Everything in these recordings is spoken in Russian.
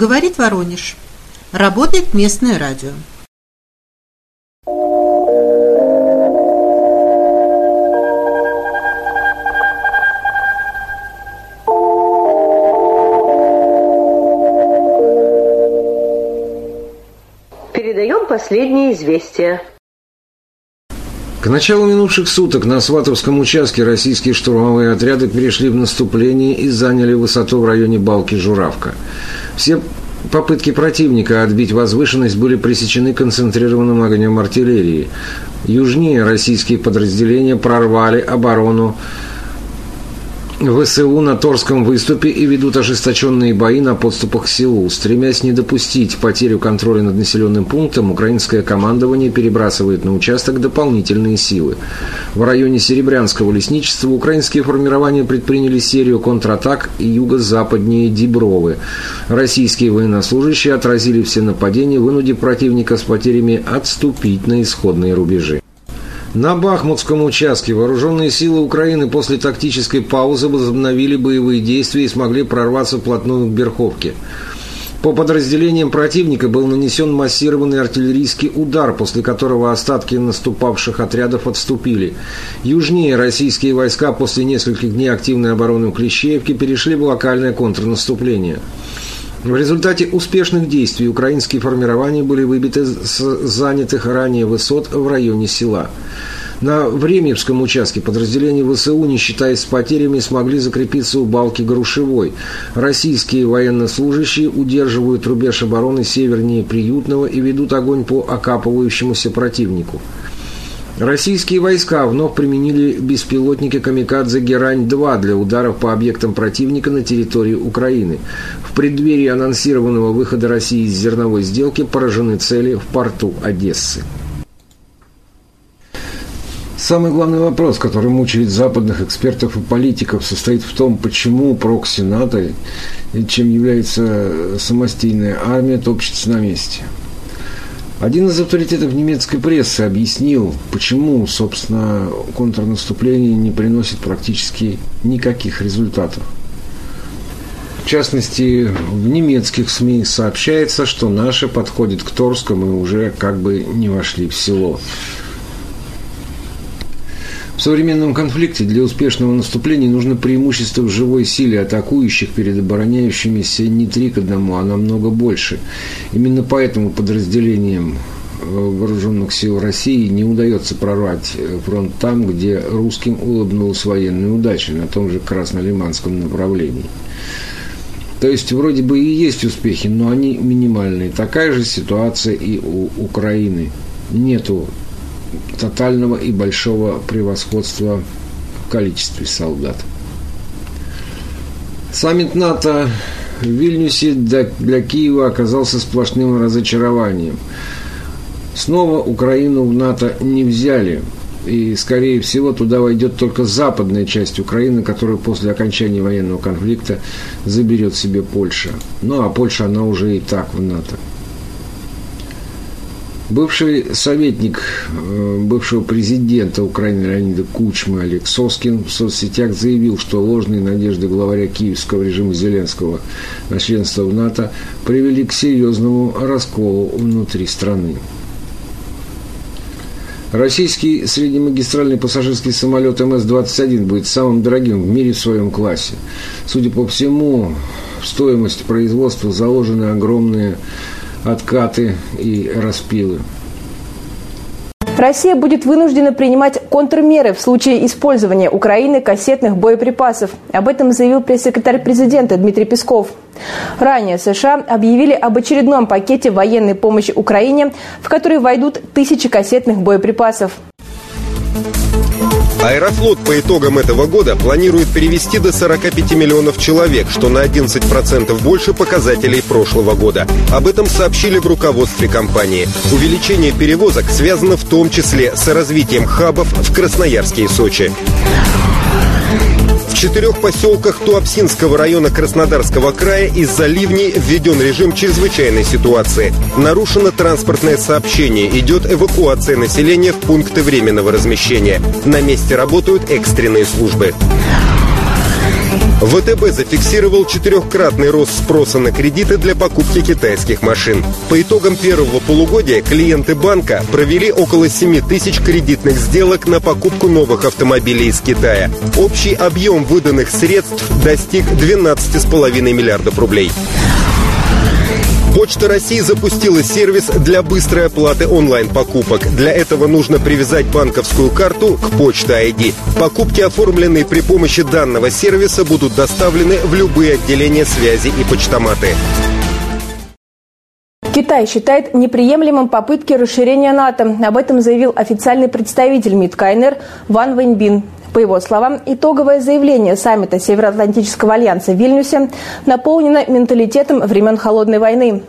Говорит Воронеж. Работает местное радио. Передаем последние известия. К началу минувших суток на Сватовском участке российские штурмовые отряды перешли в наступление и заняли высоту в районе Балки-Журавка. Все попытки противника отбить возвышенность были пресечены концентрированным огнем артиллерии. Южнее российские подразделения прорвали оборону ВСУ на Торском выступе и ведут ожесточенные бои на подступах к селу. Стремясь не допустить потерю контроля над населенным пунктом, украинское командование перебрасывает на участок дополнительные силы. В районе Серебрянского лесничества украинские формирования предприняли серию контратак юго-западнее Дибровы. Российские военнослужащие отразили все нападения, вынудив противника с потерями отступить на исходные рубежи. На Бахмутском участке вооруженные силы Украины после тактической паузы возобновили боевые действия и смогли прорваться вплотную к Берховке. По подразделениям противника был нанесен массированный артиллерийский удар, после которого остатки наступавших отрядов отступили. Южнее российские войска после нескольких дней активной обороны у Клещеевки перешли в локальное контрнаступление. В результате успешных действий украинские формирования были выбиты с занятых ранее высот в районе села. На Времевском участке подразделения ВСУ, не считаясь с потерями, смогли закрепиться у балки Грушевой. Российские военнослужащие удерживают рубеж обороны севернее Приютного и ведут огонь по окапывающемуся противнику. Российские войска вновь применили беспилотники «Камикадзе Герань-2» для ударов по объектам противника на территории Украины. В преддверии анонсированного выхода России из зерновой сделки поражены цели в порту Одессы. Самый главный вопрос, который мучает западных экспертов и политиков, состоит в том, почему прокси НАТО, чем является самостийная армия, топчется на месте – один из авторитетов немецкой прессы объяснил, почему, собственно, контрнаступление не приносит практически никаких результатов. В частности, в немецких СМИ сообщается, что наши подходят к Торскому и уже как бы не вошли в село. В современном конфликте для успешного наступления нужно преимущество в живой силе атакующих перед обороняющимися не три к одному, а намного больше. Именно поэтому подразделениям э, вооруженных сил России не удается прорвать э, фронт там, где русским улыбнулась военная удача, на том же Краснолиманском направлении. То есть вроде бы и есть успехи, но они минимальные. Такая же ситуация и у Украины. Нету тотального и большого превосходства в количестве солдат. Саммит НАТО в Вильнюсе для Киева оказался сплошным разочарованием. Снова Украину в НАТО не взяли, и, скорее всего, туда войдет только западная часть Украины, которую после окончания военного конфликта заберет себе Польша. Ну, а Польша, она уже и так в НАТО. Бывший советник э, бывшего президента Украины Леонида Кучмы Олег Соскин в соцсетях заявил, что ложные надежды главаря киевского режима Зеленского на членство в НАТО привели к серьезному расколу внутри страны. Российский среднемагистральный пассажирский самолет МС-21 будет самым дорогим в мире в своем классе. Судя по всему, в стоимость производства заложены огромные откаты и распилы. Россия будет вынуждена принимать контрмеры в случае использования Украины кассетных боеприпасов. Об этом заявил пресс-секретарь президента Дмитрий Песков. Ранее США объявили об очередном пакете военной помощи Украине, в который войдут тысячи кассетных боеприпасов. Аэрофлот по итогам этого года планирует перевести до 45 миллионов человек, что на 11% больше показателей прошлого года. Об этом сообщили в руководстве компании. Увеличение перевозок связано в том числе с развитием хабов в Красноярске и Сочи. В четырех поселках Туапсинского района Краснодарского края из-за ливней введен режим чрезвычайной ситуации. Нарушено транспортное сообщение, идет эвакуация населения в пункты временного размещения. На месте работают экстренные службы. ВТБ зафиксировал четырехкратный рост спроса на кредиты для покупки китайских машин. По итогам первого полугодия клиенты банка провели около 7 тысяч кредитных сделок на покупку новых автомобилей из Китая. Общий объем выданных средств достиг 12,5 миллиардов рублей. Почта России запустила сервис для быстрой оплаты онлайн-покупок. Для этого нужно привязать банковскую карту к почта ID. Покупки, оформленные при помощи данного сервиса, будут доставлены в любые отделения связи и почтоматы. Китай считает неприемлемым попытки расширения НАТО. Об этом заявил официальный представитель МИД КНР Ван Вэньбин. По его словам, итоговое заявление саммита Североатлантического альянса в Вильнюсе наполнено менталитетом времен Холодной войны.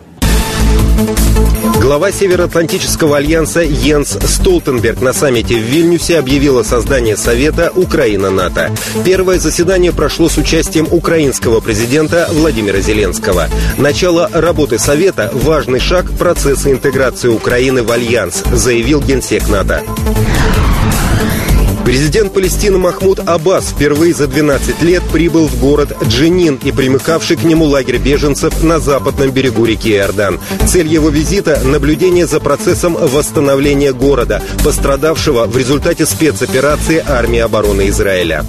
Глава Североатлантического альянса Йенс Столтенберг на саммите в Вильнюсе объявил о создании Совета Украина-НАТО. Первое заседание прошло с участием украинского президента Владимира Зеленского. Начало работы Совета – важный шаг процесса интеграции Украины в Альянс, заявил генсек НАТО. Президент Палестины Махмуд Аббас впервые за 12 лет прибыл в город Дженин и примыкавший к нему лагерь беженцев на западном берегу реки Иордан. Цель его визита – наблюдение за процессом восстановления города, пострадавшего в результате спецоперации армии обороны Израиля.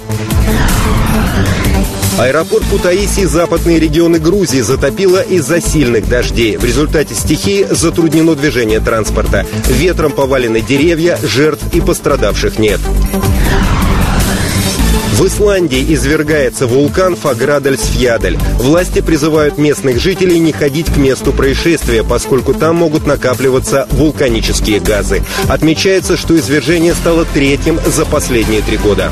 Аэропорт Кутаиси западные регионы Грузии затопило из-за сильных дождей. В результате стихии затруднено движение транспорта. Ветром повалены деревья, жертв и пострадавших нет. В Исландии извергается вулкан Фаградальсфьядель. Власти призывают местных жителей не ходить к месту происшествия, поскольку там могут накапливаться вулканические газы. Отмечается, что извержение стало третьим за последние три года.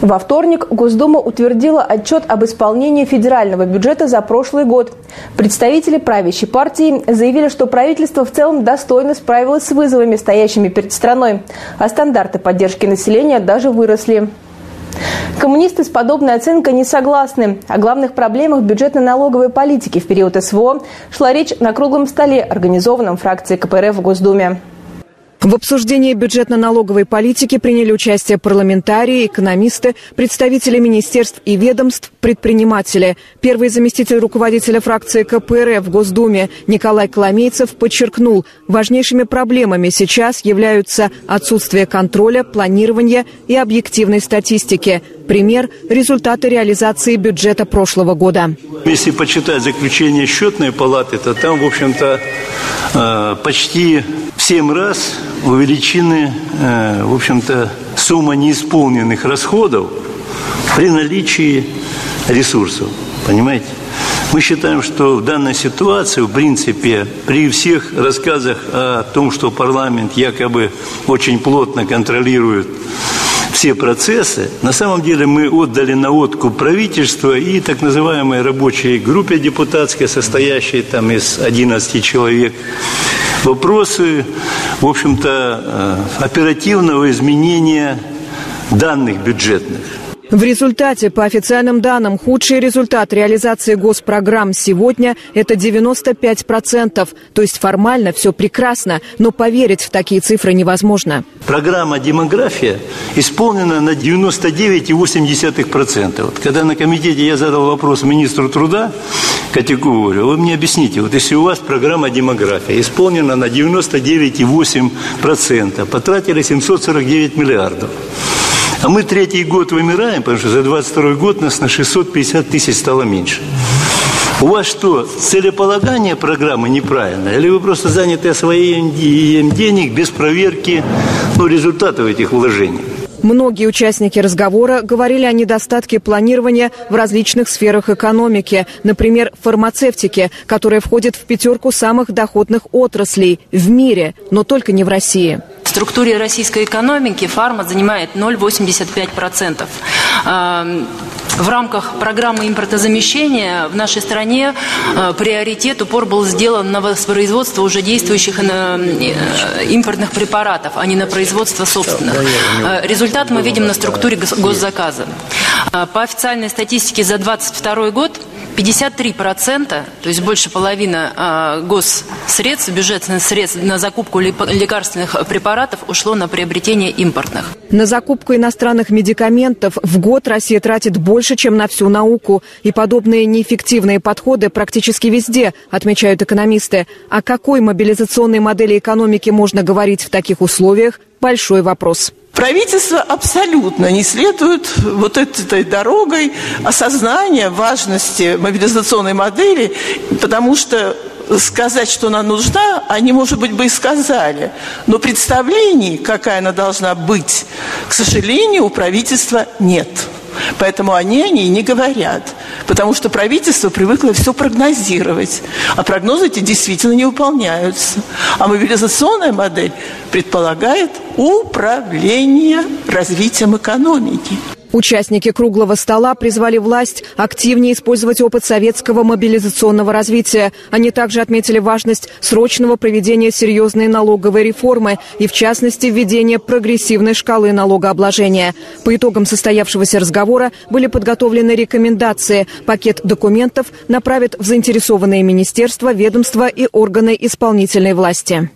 Во вторник Госдума утвердила отчет об исполнении федерального бюджета за прошлый год. Представители правящей партии заявили, что правительство в целом достойно справилось с вызовами, стоящими перед страной, а стандарты поддержки населения даже выросли. Коммунисты с подобной оценкой не согласны. О главных проблемах бюджетно-налоговой политики в период СВО шла речь на круглом столе, организованном фракцией КПРФ в Госдуме. В обсуждении бюджетно-налоговой политики приняли участие парламентарии, экономисты, представители министерств и ведомств, предприниматели. Первый заместитель руководителя фракции КПРФ в Госдуме Николай Коломейцев подчеркнул, важнейшими проблемами сейчас являются отсутствие контроля, планирования и объективной статистики. Пример – результаты реализации бюджета прошлого года. Если почитать заключение счетной палаты, то там, в общем-то, э, почти в 7 раз увеличены, э, в общем-то, сумма неисполненных расходов при наличии ресурсов. Понимаете? Мы считаем, что в данной ситуации, в принципе, при всех рассказах о том, что парламент якобы очень плотно контролирует все процессы. На самом деле мы отдали на откуп правительство и так называемой рабочей группе депутатской, состоящей там из 11 человек, вопросы, в общем-то, э, оперативного изменения данных бюджетных. В результате, по официальным данным, худший результат реализации госпрограмм сегодня – это 95%. То есть формально все прекрасно, но поверить в такие цифры невозможно. Программа «Демография» исполнена на 99,8%. Вот когда на комитете я задал вопрос министру труда Котякову, вы мне объясните, вот если у вас программа «Демография» исполнена на 99,8%, потратили 749 миллиардов, а мы третий год вымираем, потому что за 22 год нас на 650 тысяч стало меньше. У вас что, целеполагание программы неправильно? Или вы просто заняты освоением денег без проверки ну, результатов этих вложений? Многие участники разговора говорили о недостатке планирования в различных сферах экономики, например, фармацевтике, которая входит в пятерку самых доходных отраслей в мире, но только не в России. В структуре российской экономики фарма занимает 0,85%. В рамках программы импортозамещения в нашей стране э, приоритет, упор был сделан на воспроизводство уже действующих э, импортных препаратов, а не на производство собственных. Э, результат мы видим на структуре госзаказа. По официальной статистике за 2022 год 53%, то есть больше половины госсредств, бюджетных средств на закупку лекарственных препаратов ушло на приобретение импортных. На закупку иностранных медикаментов в год Россия тратит больше, чем на всю науку. И подобные неэффективные подходы практически везде, отмечают экономисты. О какой мобилизационной модели экономики можно говорить в таких условиях – большой вопрос. Правительство абсолютно не следует вот этой дорогой осознания важности мобилизационной модели, потому что сказать, что она нужна, они, может быть, бы и сказали. Но представлений, какая она должна быть, к сожалению, у правительства нет. Поэтому они о ней не говорят. Потому что правительство привыкло все прогнозировать. А прогнозы эти действительно не выполняются. А мобилизационная модель предполагает управление развитием экономики. Участники круглого стола призвали власть активнее использовать опыт советского мобилизационного развития. Они также отметили важность срочного проведения серьезной налоговой реформы и, в частности, введения прогрессивной шкалы налогообложения. По итогам состоявшегося разговора были подготовлены рекомендации. Пакет документов направят в заинтересованные министерства, ведомства и органы исполнительной власти.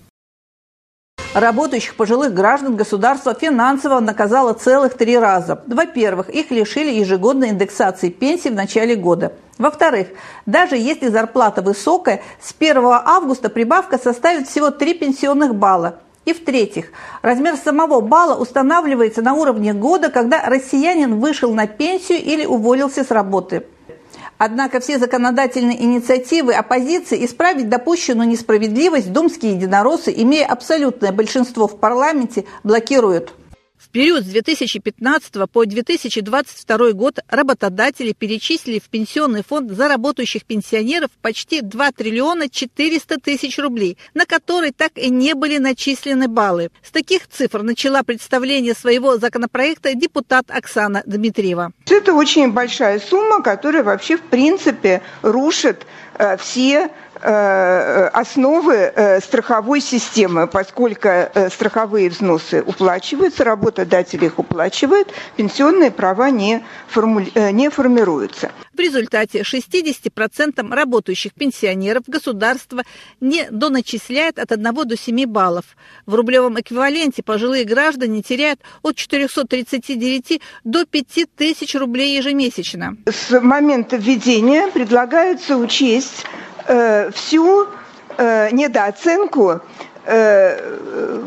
Работающих пожилых граждан государство финансово наказало целых три раза. Во-первых, их лишили ежегодной индексации пенсий в начале года. Во-вторых, даже если зарплата высокая, с 1 августа прибавка составит всего 3 пенсионных балла. И в-третьих, размер самого балла устанавливается на уровне года, когда россиянин вышел на пенсию или уволился с работы. Однако все законодательные инициативы оппозиции исправить допущенную несправедливость думские единороссы, имея абсолютное большинство в парламенте, блокируют период с 2015 по 2022 год работодатели перечислили в пенсионный фонд за работающих пенсионеров почти 2 триллиона 400 тысяч рублей, на которые так и не были начислены баллы. С таких цифр начала представление своего законопроекта депутат Оксана Дмитриева. Это очень большая сумма, которая вообще в принципе рушит э, все основы э, страховой системы, поскольку э, страховые взносы уплачиваются, работодатель их уплачивает, пенсионные права не, форму... не формируются. В результате 60% работающих пенсионеров государство не доначисляет от 1 до 7 баллов. В рублевом эквиваленте пожилые граждане теряют от 439 до 5000 рублей ежемесячно. С момента введения предлагается учесть э, всю э, недооценку э,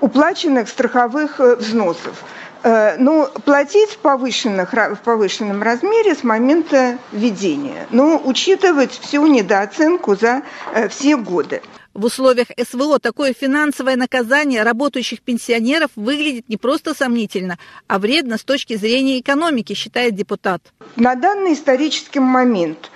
уплаченных страховых взносов. Э, ну, платить в, повышенных, в повышенном размере с момента введения, но учитывать всю недооценку за э, все годы. В условиях СВО такое финансовое наказание работающих пенсионеров выглядит не просто сомнительно, а вредно с точки зрения экономики, считает депутат. На данный исторический момент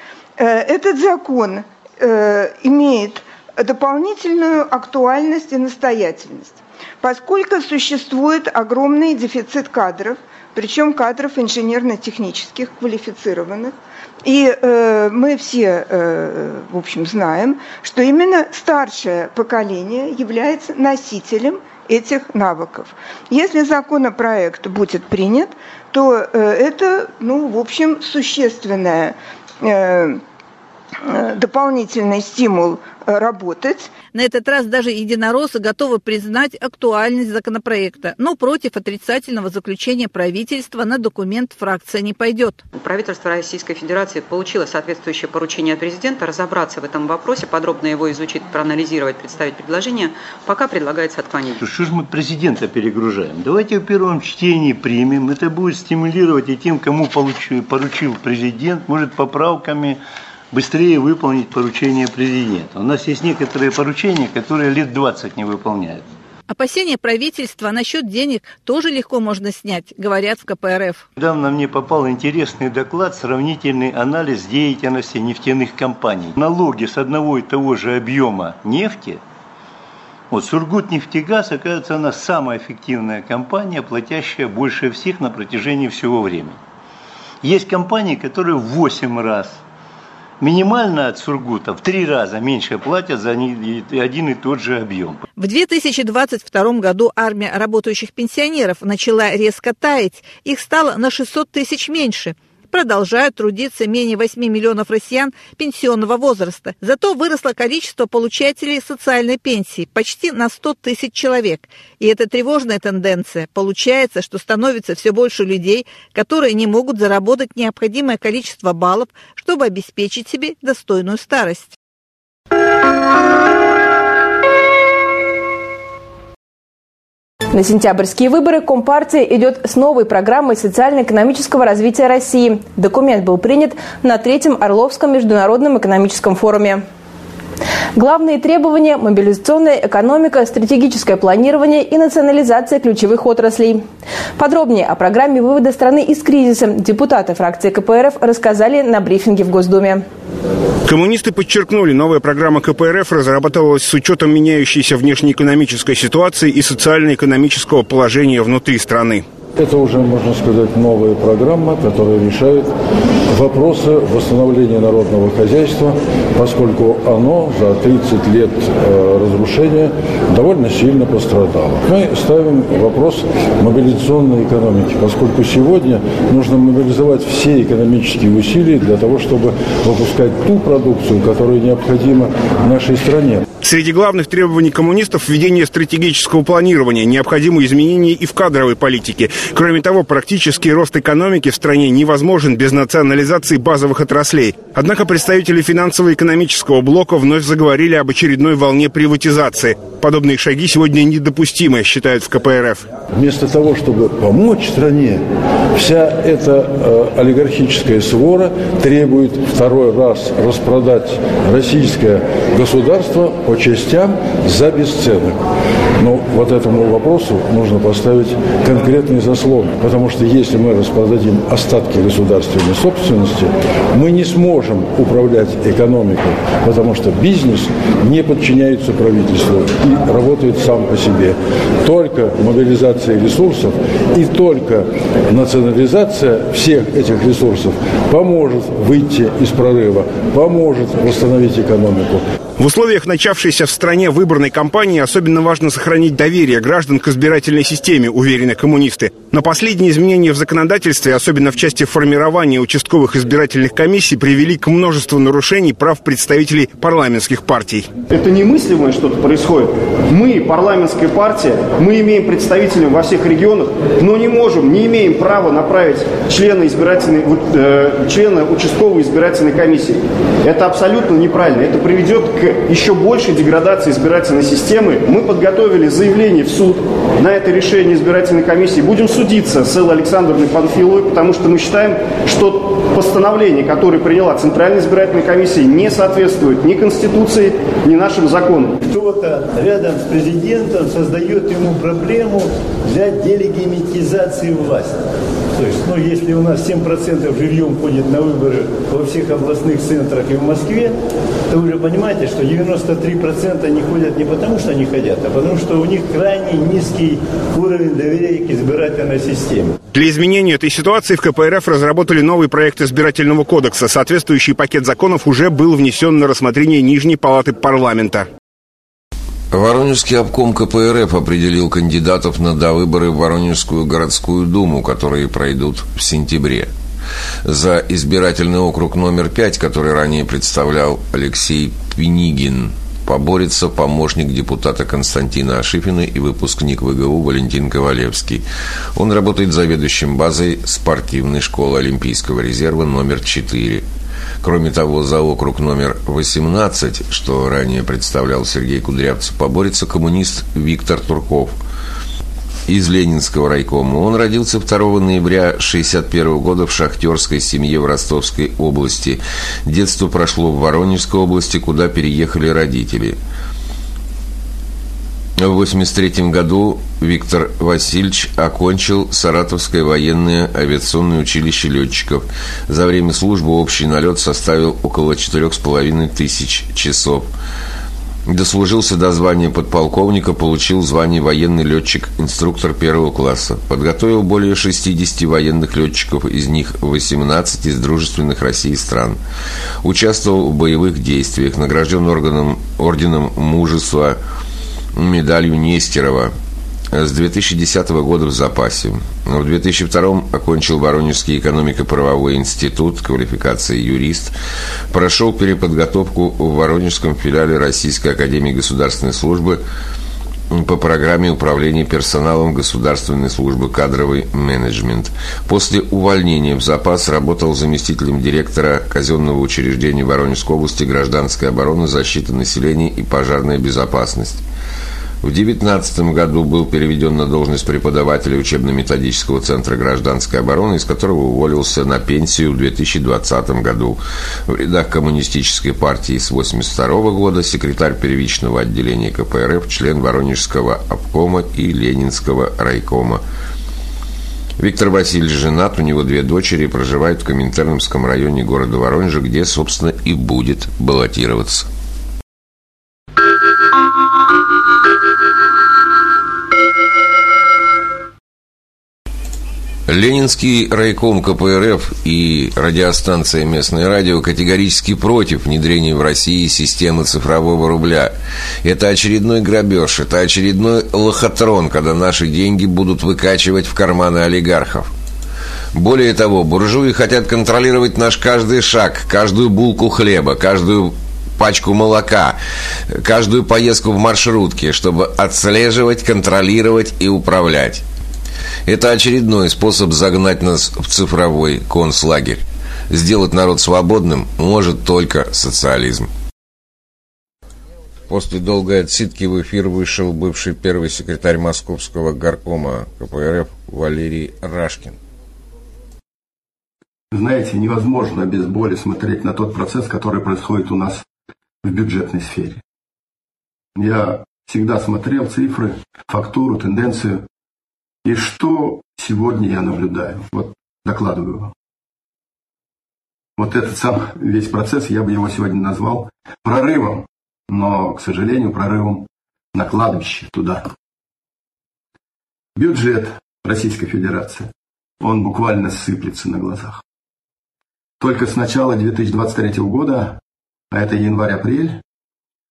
этот закон э, имеет дополнительную актуальность и настоятельность, поскольку существует огромный дефицит кадров, причем кадров инженерно-технических, квалифицированных. И э, мы все, э, в общем, знаем, что именно старшее поколение является носителем этих навыков. Если законопроект будет принят, то э, это, ну, в общем, существенная Э, э, дополнительный стимул работать. На этот раз даже единороссы готовы признать актуальность законопроекта, но против отрицательного заключения правительства на документ фракция не пойдет. Правительство Российской Федерации получило соответствующее поручение от президента разобраться в этом вопросе, подробно его изучить, проанализировать, представить предложение. Пока предлагается отклонить. Что же мы президента перегружаем? Давайте в первом чтении примем. Это будет стимулировать и тем, кому поручил президент, может поправками быстрее выполнить поручение президента. У нас есть некоторые поручения, которые лет 20 не выполняют. Опасения правительства насчет денег тоже легко можно снять, говорят в КПРФ. Недавно мне попал интересный доклад, сравнительный анализ деятельности нефтяных компаний. Налоги с одного и того же объема нефти вот Сургутнефтегаз, оказывается, она самая эффективная компания, платящая больше всех на протяжении всего времени. Есть компании, которые в 8 раз минимально от Сургута в три раза меньше платят за один и тот же объем. В 2022 году армия работающих пенсионеров начала резко таять. Их стало на 600 тысяч меньше – продолжают трудиться менее 8 миллионов россиян пенсионного возраста. Зато выросло количество получателей социальной пенсии почти на 100 тысяч человек. И это тревожная тенденция. Получается, что становится все больше людей, которые не могут заработать необходимое количество баллов, чтобы обеспечить себе достойную старость. На сентябрьские выборы Компартия идет с новой программой социально-экономического развития России. Документ был принят на Третьем Орловском международном экономическом форуме. Главные требования – мобилизационная экономика, стратегическое планирование и национализация ключевых отраслей. Подробнее о программе вывода страны из кризиса депутаты фракции КПРФ рассказали на брифинге в Госдуме. Коммунисты подчеркнули, новая программа КПРФ разрабатывалась с учетом меняющейся внешнеэкономической ситуации и социально-экономического положения внутри страны. Это уже, можно сказать, новая программа, которая решает вопросы восстановления народного хозяйства, поскольку оно за 30 лет э, разрушения довольно сильно пострадало. Мы ставим вопрос мобилизационной экономики, поскольку сегодня нужно мобилизовать все экономические усилия для того, чтобы выпускать ту продукцию, которая необходима нашей стране. Среди главных требований коммунистов – введение стратегического планирования, необходимые изменения и в кадровой политике. Кроме того, практический рост экономики в стране невозможен без национализации базовых отраслей. Однако представители финансово-экономического блока вновь заговорили об очередной волне приватизации. Подобные шаги сегодня недопустимы, считают в КПРФ. Вместо того, чтобы помочь стране, вся эта э, олигархическая свора требует второй раз распродать российское государство по частям за бесценок. Но вот этому вопросу нужно поставить конкретный заслон, потому что если мы распродадим остатки государственной собственности, мы не сможем управлять экономикой, потому что бизнес не подчиняется правительству и работает сам по себе. Только мобилизация ресурсов и только национализация всех этих ресурсов поможет выйти из прорыва, поможет восстановить экономику. В условиях начавшейся в стране выборной кампании особенно важно сохранить доверие граждан к избирательной системе, уверены коммунисты. Но последние изменения в законодательстве, особенно в части формирования участковых избирательных комиссий, привели к множеству нарушений прав представителей парламентских партий. Это немыслимое что-то происходит. Мы, парламентская партия, мы имеем представителей во всех регионах, но не можем, не имеем права направить члена, избирательной, э, члена участковой избирательной комиссии. Это абсолютно неправильно. Это приведет к еще большей деградации избирательной системы. Мы подготовили заявление в суд на это решение избирательной комиссии. Будем судиться с Эллой Александровной Панфиловой, потому что мы считаем, что постановление, которое приняла Центральная избирательная комиссия, не соответствует ни Конституции, ни нашим законам. Кто-то рядом с президентом создает ему проблему для делегимитизации власти. То есть, ну, если у нас 7% живьем ходит на выборы во всех областных центрах и в Москве, то вы же понимаете, что 93% не ходят не потому, что они хотят, а потому, что у них крайне низкий уровень доверия к избирательной системе. Для изменения этой ситуации в КПРФ разработали новый проект избирательного кодекса. Соответствующий пакет законов уже был внесен на рассмотрение Нижней палаты парламента. Воронежский обком КПРФ определил кандидатов на довыборы в Воронежскую городскую думу, которые пройдут в сентябре. За избирательный округ номер пять, который ранее представлял Алексей Пенигин, поборется помощник депутата Константина Ашифина и выпускник ВГУ Валентин Ковалевский. Он работает заведующим базой спортивной школы Олимпийского резерва номер 4. Кроме того, за округ номер 18, что ранее представлял Сергей Кудрявцев, поборется коммунист Виктор Турков из Ленинского райкома. Он родился 2 ноября 1961 года в шахтерской семье в Ростовской области. Детство прошло в Воронежской области, куда переехали родители – в 1983 году Виктор Васильевич окончил Саратовское военное авиационное училище летчиков. За время службы общий налет составил около 4,5 тысяч часов. Дослужился до звания подполковника, получил звание военный летчик-инструктор первого класса. Подготовил более 60 военных летчиков, из них 18 из дружественных России стран. Участвовал в боевых действиях, награжден органом, орденом мужества, медалью Нестерова – с 2010 года в запасе. В 2002 окончил Воронежский экономико-правовой институт, квалификация юрист. Прошел переподготовку в Воронежском филиале Российской академии государственной службы по программе управления персоналом Государственной службы кадровый менеджмент. После увольнения в запас работал заместителем директора казенного учреждения Воронежской области гражданской обороны, защиты населения и пожарная безопасность. В 2019 году был переведен на должность преподавателя учебно-методического центра гражданской обороны, из которого уволился на пенсию в 2020 году. В рядах коммунистической партии с 1982 года секретарь первичного отделения КПРФ, член Воронежского обкома и Ленинского райкома. Виктор Васильевич женат, у него две дочери, проживает в Коминтерновском районе города Воронежа, где, собственно, и будет баллотироваться. Ленинский райком КПРФ и радиостанция «Местное радио» категорически против внедрения в России системы цифрового рубля. Это очередной грабеж, это очередной лохотрон, когда наши деньги будут выкачивать в карманы олигархов. Более того, буржуи хотят контролировать наш каждый шаг, каждую булку хлеба, каждую пачку молока, каждую поездку в маршрутке, чтобы отслеживать, контролировать и управлять. Это очередной способ загнать нас в цифровой концлагерь. Сделать народ свободным может только социализм. После долгой отсидки в эфир вышел бывший первый секретарь Московского горкома КПРФ Валерий Рашкин. Знаете, невозможно без боли смотреть на тот процесс, который происходит у нас в бюджетной сфере. Я всегда смотрел цифры, фактуру, тенденцию. И что сегодня я наблюдаю? Вот докладываю вам. Вот этот сам весь процесс, я бы его сегодня назвал прорывом, но, к сожалению, прорывом на кладбище туда. Бюджет Российской Федерации, он буквально сыплется на глазах. Только с начала 2023 года, а это январь-апрель,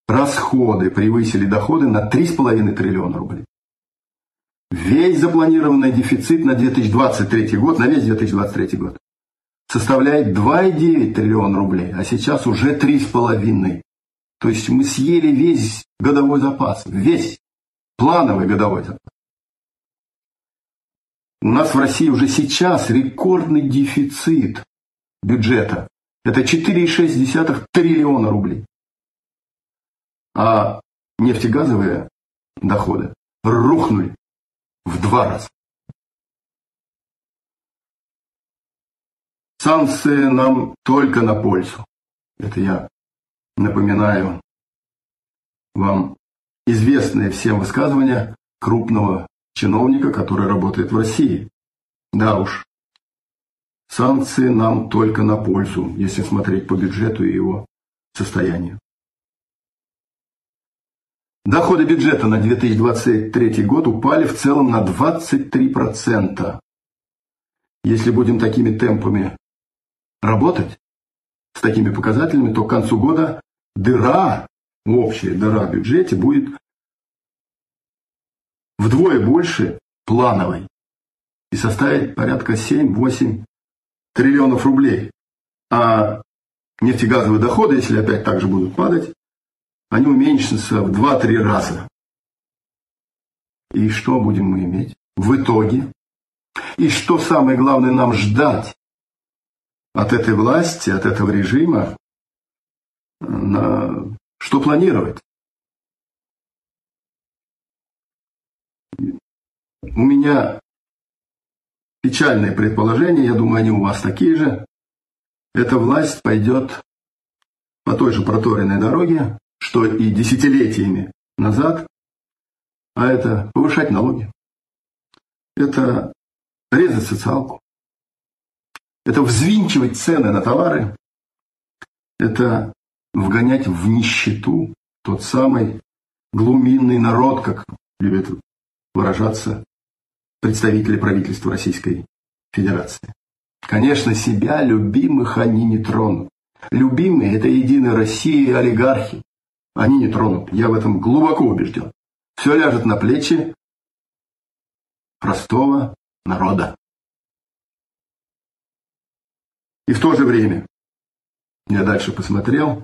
расходы превысили доходы на 3,5 триллиона рублей. Весь запланированный дефицит на 2023 год, на весь 2023 год, составляет 2,9 триллиона рублей, а сейчас уже 3,5. То есть мы съели весь годовой запас, весь плановый годовой запас. У нас в России уже сейчас рекордный дефицит бюджета. Это 4,6 триллиона рублей. А нефтегазовые доходы рухнули в два раза. Санкции нам только на пользу. Это я напоминаю вам известные всем высказывания крупного чиновника, который работает в России. Да уж, санкции нам только на пользу, если смотреть по бюджету и его состоянию. Доходы бюджета на 2023 год упали в целом на 23%. Если будем такими темпами работать, с такими показателями, то к концу года дыра, общая дыра в бюджете будет вдвое больше плановой и составит порядка 7-8 триллионов рублей. А нефтегазовые доходы, если опять так же будут падать, они уменьшатся в 2-3 раза. И что будем мы иметь в итоге? И что самое главное нам ждать от этой власти, от этого режима? На... Что планировать? У меня печальное предположение, я думаю, они у вас такие же. Эта власть пойдет по той же проторенной дороге, что и десятилетиями назад, а это повышать налоги, это резать социалку, это взвинчивать цены на товары, это вгонять в нищету тот самый глуминный народ, как любят выражаться представители правительства Российской Федерации. Конечно, себя любимых они не тронут. Любимые – это Единая Россия и олигархи. Они не тронут, я в этом глубоко убежден. Все ляжет на плечи простого народа. И в то же время, я дальше посмотрел,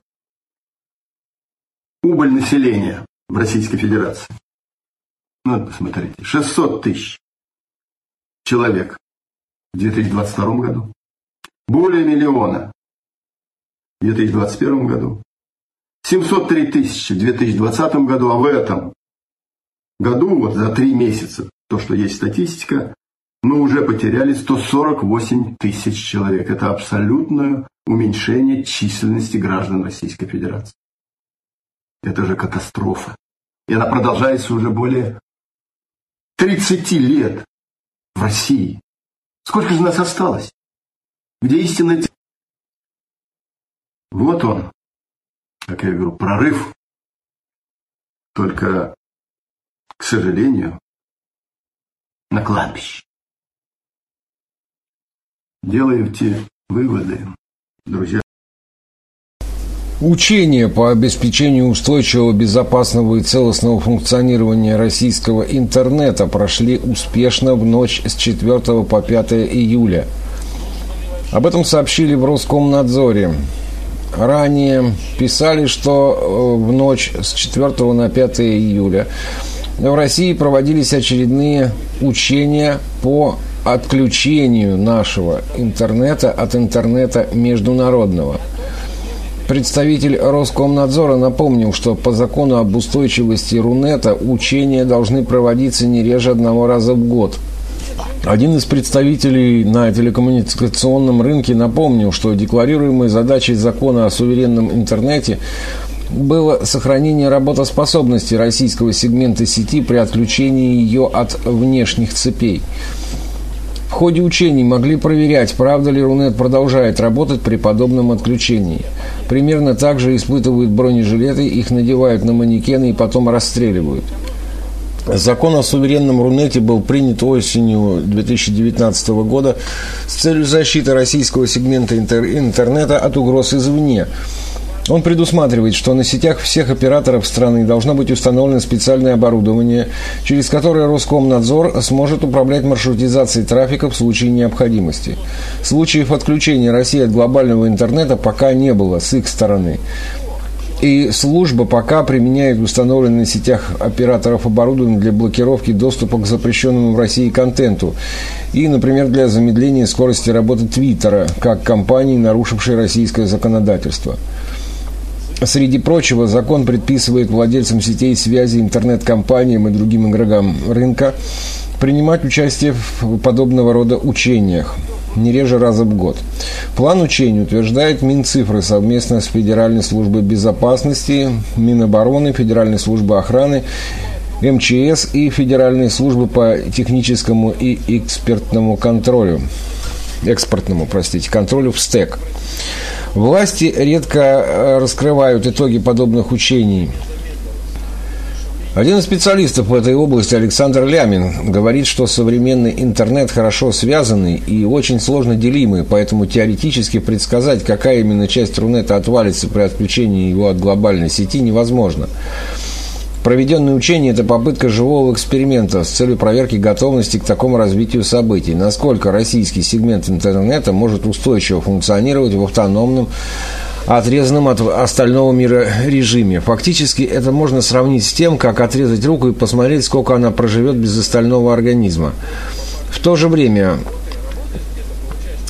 убыль населения в Российской Федерации. Ну, посмотрите, 600 тысяч человек в 2022 году, более миллиона в 2021 году, 703 тысячи в 2020 году, а в этом году, вот за три месяца, то, что есть статистика, мы уже потеряли 148 тысяч человек. Это абсолютное уменьшение численности граждан Российской Федерации. Это же катастрофа. И она продолжается уже более 30 лет в России. Сколько же нас осталось? Где истинная Вот он, как я говорю, прорыв. Только, к сожалению, на кладбище. Делаете выводы, друзья. Учения по обеспечению устойчивого, безопасного и целостного функционирования российского интернета прошли успешно в ночь с 4 по 5 июля. Об этом сообщили в Роскомнадзоре. Ранее писали, что э, в ночь с 4 на 5 июля в России проводились очередные учения по отключению нашего интернета от интернета международного. Представитель Роскомнадзора напомнил, что по закону об устойчивости Рунета учения должны проводиться не реже одного раза в год. Один из представителей на телекоммуникационном рынке напомнил, что декларируемой задачей закона о суверенном интернете было сохранение работоспособности российского сегмента сети при отключении ее от внешних цепей. В ходе учений могли проверять, правда ли Рунет продолжает работать при подобном отключении. Примерно так же испытывают бронежилеты, их надевают на манекены и потом расстреливают. Закон о суверенном Рунете был принят осенью 2019 года с целью защиты российского сегмента интернета от угроз извне – он предусматривает, что на сетях всех операторов страны должно быть установлено специальное оборудование, через которое Роскомнадзор сможет управлять маршрутизацией трафика в случае необходимости. Случаев отключения России от глобального интернета пока не было с их стороны. И служба пока применяет установленное на сетях операторов оборудование для блокировки доступа к запрещенному в России контенту. И, например, для замедления скорости работы Твиттера, как компании, нарушившей российское законодательство. Среди прочего, закон предписывает владельцам сетей связи, интернет-компаниям и другим игрокам рынка принимать участие в подобного рода учениях не реже раза в год. План учений утверждает Минцифры совместно с Федеральной службой безопасности, Минобороны, Федеральной службой охраны, МЧС и Федеральной службы по техническому и экспертному контролю, экспортному, простите, контролю в СТЭК. Власти редко э, раскрывают итоги подобных учений. Один из специалистов в этой области, Александр Лямин, говорит, что современный интернет хорошо связанный и очень сложно делимый, поэтому теоретически предсказать, какая именно часть Рунета отвалится при отключении его от глобальной сети, невозможно. Проведенное учение – это попытка живого эксперимента с целью проверки готовности к такому развитию событий. Насколько российский сегмент интернета может устойчиво функционировать в автономном отрезанном от остального мира режиме. Фактически это можно сравнить с тем, как отрезать руку и посмотреть, сколько она проживет без остального организма. В то же время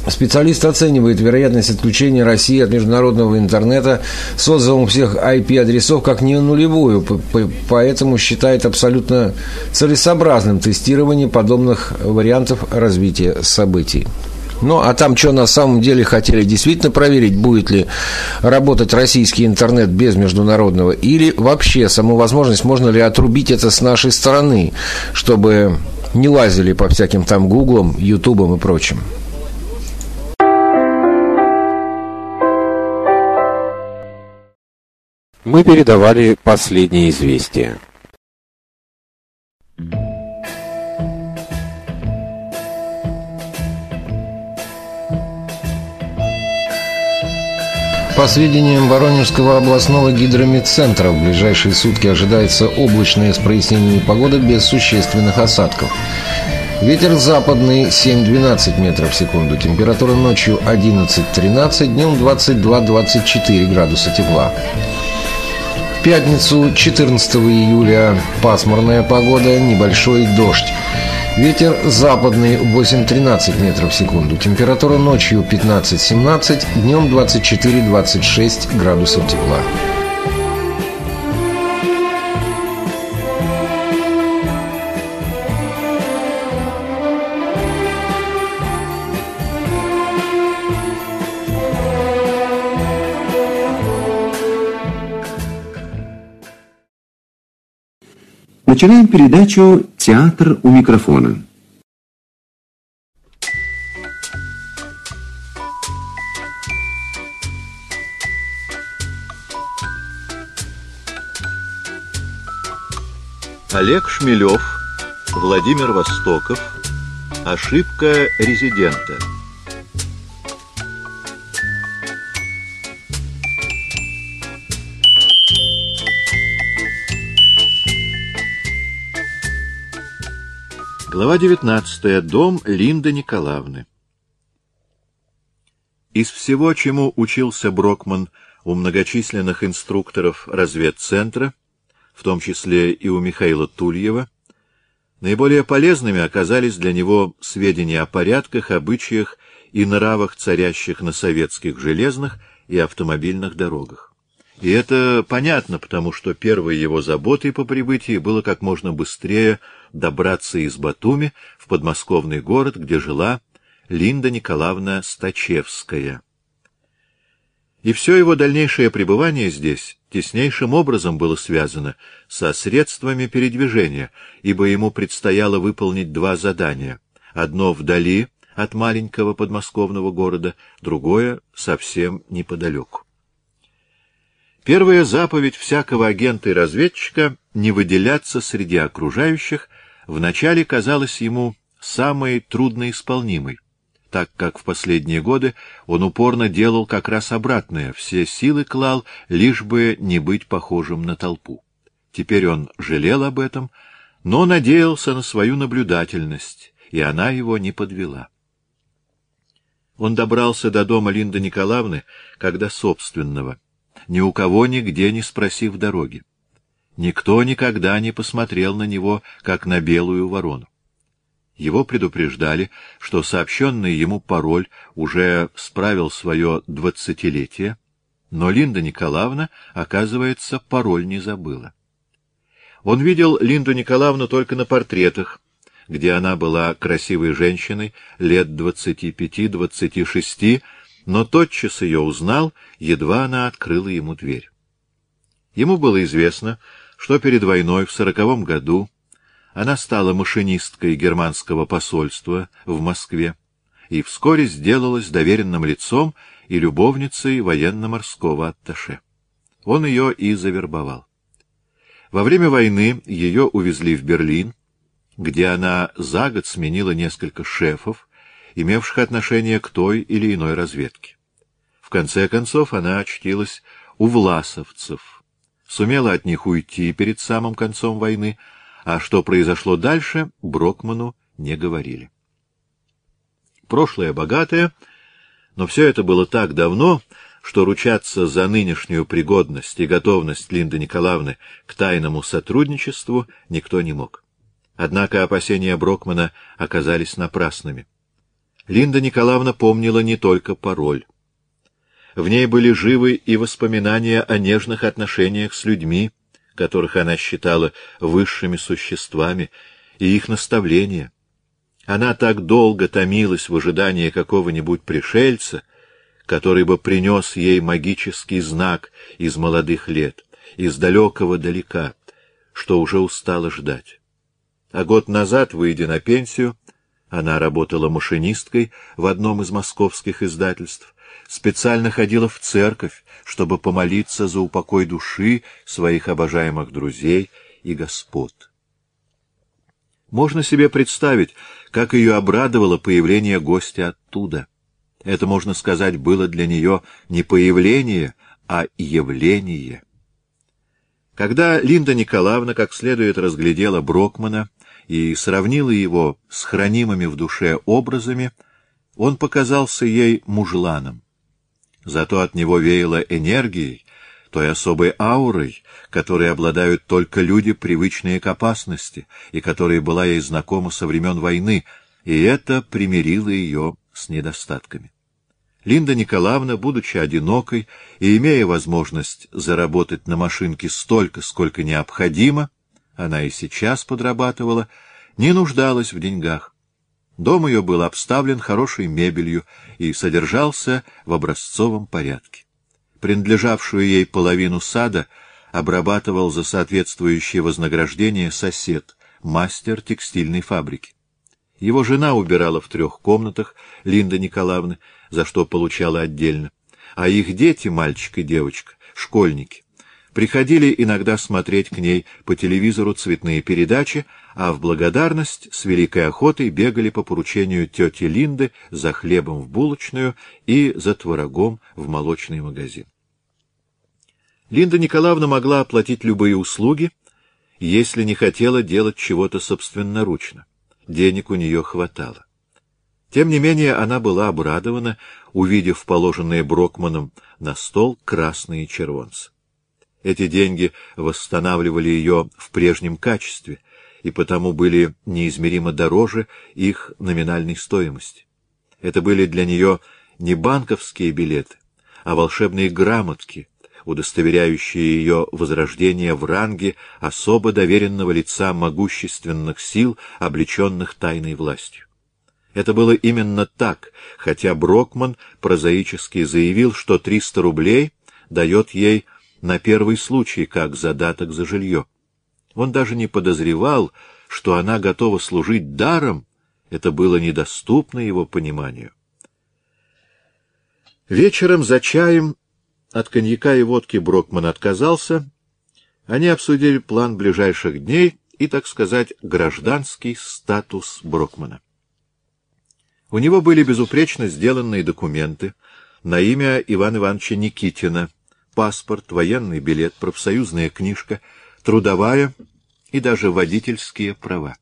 Специалист оценивает вероятность отключения России от международного интернета с отзывом всех IP-адресов как не нулевую, поэтому считает абсолютно целесообразным тестирование подобных вариантов развития событий. Ну, а там что на самом деле хотели действительно проверить, будет ли работать российский интернет без международного, или вообще саму возможность, можно ли отрубить это с нашей стороны, чтобы не лазили по всяким там гуглам, ютубам и прочим. Мы передавали последние известия. По сведениям Воронежского областного гидромедцентра, в ближайшие сутки ожидается облачная с прояснениями погода без существенных осадков. Ветер западный 7-12 метров в секунду. Температура ночью 11-13, днем 22-24 градуса тепла. Пятницу 14 июля пасмурная погода, небольшой дождь. Ветер западный 8-13 метров в секунду. Температура ночью 15-17, днем 24-26 градусов тепла. Начинаем передачу «Театр у микрофона». Олег Шмелев, Владимир Востоков. Ошибка резидента. Глава 19. Дом Линды Николаевны. Из всего, чему учился Брокман у многочисленных инструкторов разведцентра, в том числе и у Михаила Тульева, наиболее полезными оказались для него сведения о порядках, обычаях и нравах, царящих на советских железных и автомобильных дорогах. И это понятно, потому что первой его заботой по прибытии было как можно быстрее добраться из Батуми в подмосковный город, где жила Линда Николаевна Стачевская. И все его дальнейшее пребывание здесь теснейшим образом было связано со средствами передвижения, ибо ему предстояло выполнить два задания. Одно вдали от маленького подмосковного города, другое совсем неподалеку. Первая заповедь всякого агента и разведчика — не выделяться среди окружающих — вначале казалась ему самой трудноисполнимой, так как в последние годы он упорно делал как раз обратное, все силы клал, лишь бы не быть похожим на толпу. Теперь он жалел об этом, но надеялся на свою наблюдательность, и она его не подвела. Он добрался до дома Линды Николаевны, когда собственного — ни у кого нигде не спросив дороги. Никто никогда не посмотрел на него, как на белую ворону. Его предупреждали, что сообщенный ему пароль уже справил свое двадцатилетие, но Линда Николаевна, оказывается, пароль не забыла. Он видел Линду Николаевну только на портретах, где она была красивой женщиной лет двадцати пяти-двадцати шести, но тотчас ее узнал, едва она открыла ему дверь. Ему было известно, что перед войной в сороковом году она стала машинисткой германского посольства в Москве и вскоре сделалась доверенным лицом и любовницей военно-морского атташе. Он ее и завербовал. Во время войны ее увезли в Берлин, где она за год сменила несколько шефов, имевших отношение к той или иной разведке. В конце концов она очтилась у власовцев, сумела от них уйти перед самым концом войны, а что произошло дальше, Брокману не говорили. Прошлое богатое, но все это было так давно, что ручаться за нынешнюю пригодность и готовность Линды Николаевны к тайному сотрудничеству никто не мог. Однако опасения Брокмана оказались напрасными. Линда Николаевна помнила не только пароль. В ней были живы и воспоминания о нежных отношениях с людьми, которых она считала высшими существами, и их наставления. Она так долго томилась в ожидании какого-нибудь пришельца, который бы принес ей магический знак из молодых лет, из далекого далека, что уже устала ждать. А год назад, выйдя на пенсию, она работала машинисткой в одном из московских издательств, специально ходила в церковь, чтобы помолиться за упокой души своих обожаемых друзей и господ. Можно себе представить, как ее обрадовало появление гостя оттуда. Это, можно сказать, было для нее не появление, а явление. Когда Линда Николаевна как следует разглядела Брокмана и сравнила его с хранимыми в душе образами, он показался ей мужланом. Зато от него веяло энергией, той особой аурой, которой обладают только люди, привычные к опасности, и которая была ей знакома со времен войны, и это примирило ее с недостатками. Линда Николаевна, будучи одинокой и имея возможность заработать на машинке столько, сколько необходимо, она и сейчас подрабатывала, не нуждалась в деньгах. Дом ее был обставлен хорошей мебелью и содержался в образцовом порядке. Принадлежавшую ей половину сада обрабатывал за соответствующее вознаграждение сосед, мастер текстильной фабрики. Его жена убирала в трех комнатах Линда Николаевна, за что получала отдельно, а их дети, мальчик и девочка, школьники, приходили иногда смотреть к ней по телевизору цветные передачи, а в благодарность с великой охотой бегали по поручению тети Линды за хлебом в булочную и за творогом в молочный магазин. Линда Николаевна могла оплатить любые услуги, если не хотела делать чего-то собственноручно денег у нее хватало. Тем не менее, она была обрадована, увидев положенные Брокманом на стол красные червонцы. Эти деньги восстанавливали ее в прежнем качестве и потому были неизмеримо дороже их номинальной стоимости. Это были для нее не банковские билеты, а волшебные грамотки, удостоверяющие ее возрождение в ранге особо доверенного лица могущественных сил, облеченных тайной властью. Это было именно так, хотя Брокман прозаически заявил, что 300 рублей дает ей на первый случай, как задаток за жилье. Он даже не подозревал, что она готова служить даром, это было недоступно его пониманию. Вечером за чаем от коньяка и водки Брокман отказался. Они обсудили план ближайших дней и, так сказать, гражданский статус Брокмана. У него были безупречно сделанные документы на имя Ивана Ивановича Никитина, паспорт, военный билет, профсоюзная книжка, трудовая и даже водительские права.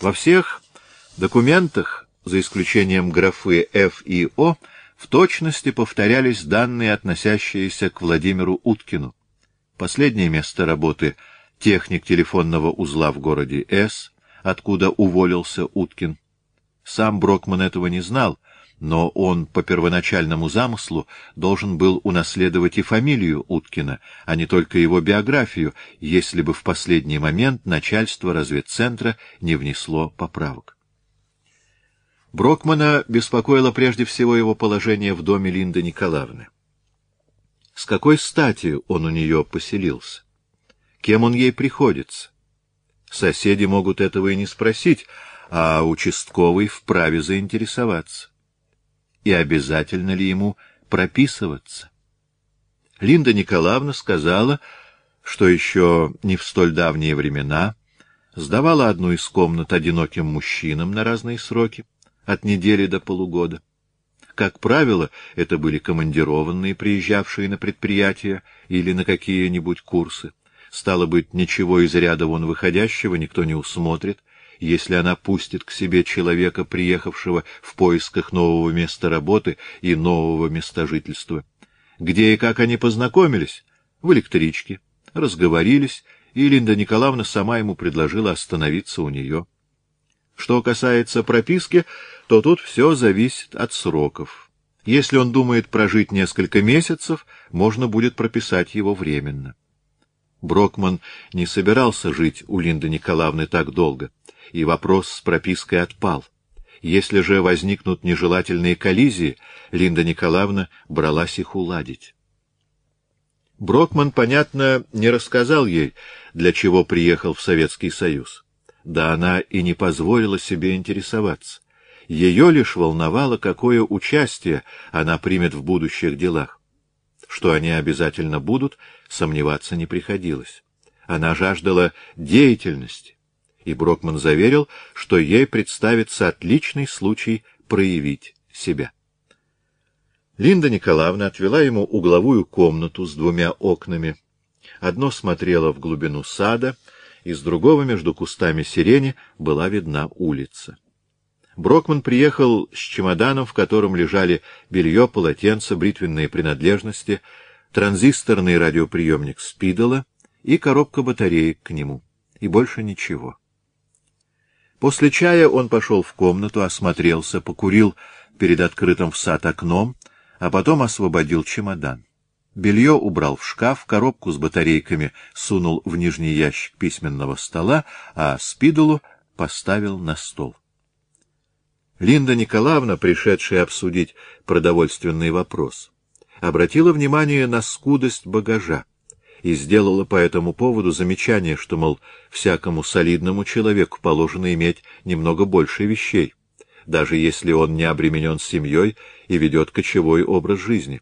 Во всех документах, за исключением графы «Ф» и «О», в точности повторялись данные, относящиеся к Владимиру Уткину. Последнее место работы — техник телефонного узла в городе С, откуда уволился Уткин. Сам Брокман этого не знал, но он по первоначальному замыслу должен был унаследовать и фамилию Уткина, а не только его биографию, если бы в последний момент начальство разведцентра не внесло поправок. Брокмана беспокоило прежде всего его положение в доме Линды Николаевны. С какой стати он у нее поселился? Кем он ей приходится? Соседи могут этого и не спросить, а участковый вправе заинтересоваться. И обязательно ли ему прописываться? Линда Николаевна сказала, что еще не в столь давние времена сдавала одну из комнат одиноким мужчинам на разные сроки, от недели до полугода. Как правило, это были командированные, приезжавшие на предприятия или на какие-нибудь курсы. Стало быть, ничего из ряда вон выходящего никто не усмотрит, если она пустит к себе человека, приехавшего в поисках нового места работы и нового места жительства. Где и как они познакомились? В электричке. Разговорились, и Линда Николаевна сама ему предложила остановиться у нее. Что касается прописки, то тут все зависит от сроков. Если он думает прожить несколько месяцев, можно будет прописать его временно. Брокман не собирался жить у Линды Николаевны так долго, и вопрос с пропиской отпал. Если же возникнут нежелательные коллизии, Линда Николаевна бралась их уладить. Брокман, понятно, не рассказал ей, для чего приехал в Советский Союз. Да она и не позволила себе интересоваться. Ее лишь волновало, какое участие она примет в будущих делах. Что они обязательно будут, сомневаться не приходилось. Она жаждала деятельности, и Брокман заверил, что ей представится отличный случай проявить себя. Линда Николаевна отвела ему угловую комнату с двумя окнами. Одно смотрело в глубину сада, из другого между кустами сирени была видна улица. Брокман приехал с чемоданом, в котором лежали белье, полотенце, бритвенные принадлежности, транзисторный радиоприемник Спидола и коробка батареек к нему. И больше ничего. После чая он пошел в комнату, осмотрелся, покурил перед открытым в сад окном, а потом освободил чемодан. Белье убрал в шкаф, коробку с батарейками сунул в нижний ящик письменного стола, а спидулу поставил на стол. Линда Николаевна, пришедшая обсудить продовольственный вопрос, обратила внимание на скудость багажа и сделала по этому поводу замечание, что, мол, всякому солидному человеку положено иметь немного больше вещей, даже если он не обременен семьей и ведет кочевой образ жизни.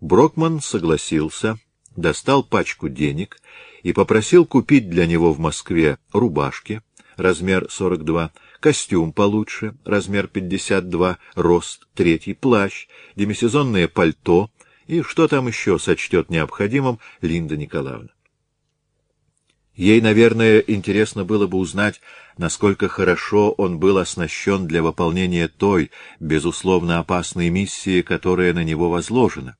Брокман согласился, достал пачку денег и попросил купить для него в Москве рубашки, размер 42, костюм получше, размер 52, рост, третий плащ, демисезонное пальто и что там еще сочтет необходимым Линда Николаевна. Ей, наверное, интересно было бы узнать, насколько хорошо он был оснащен для выполнения той, безусловно, опасной миссии, которая на него возложена.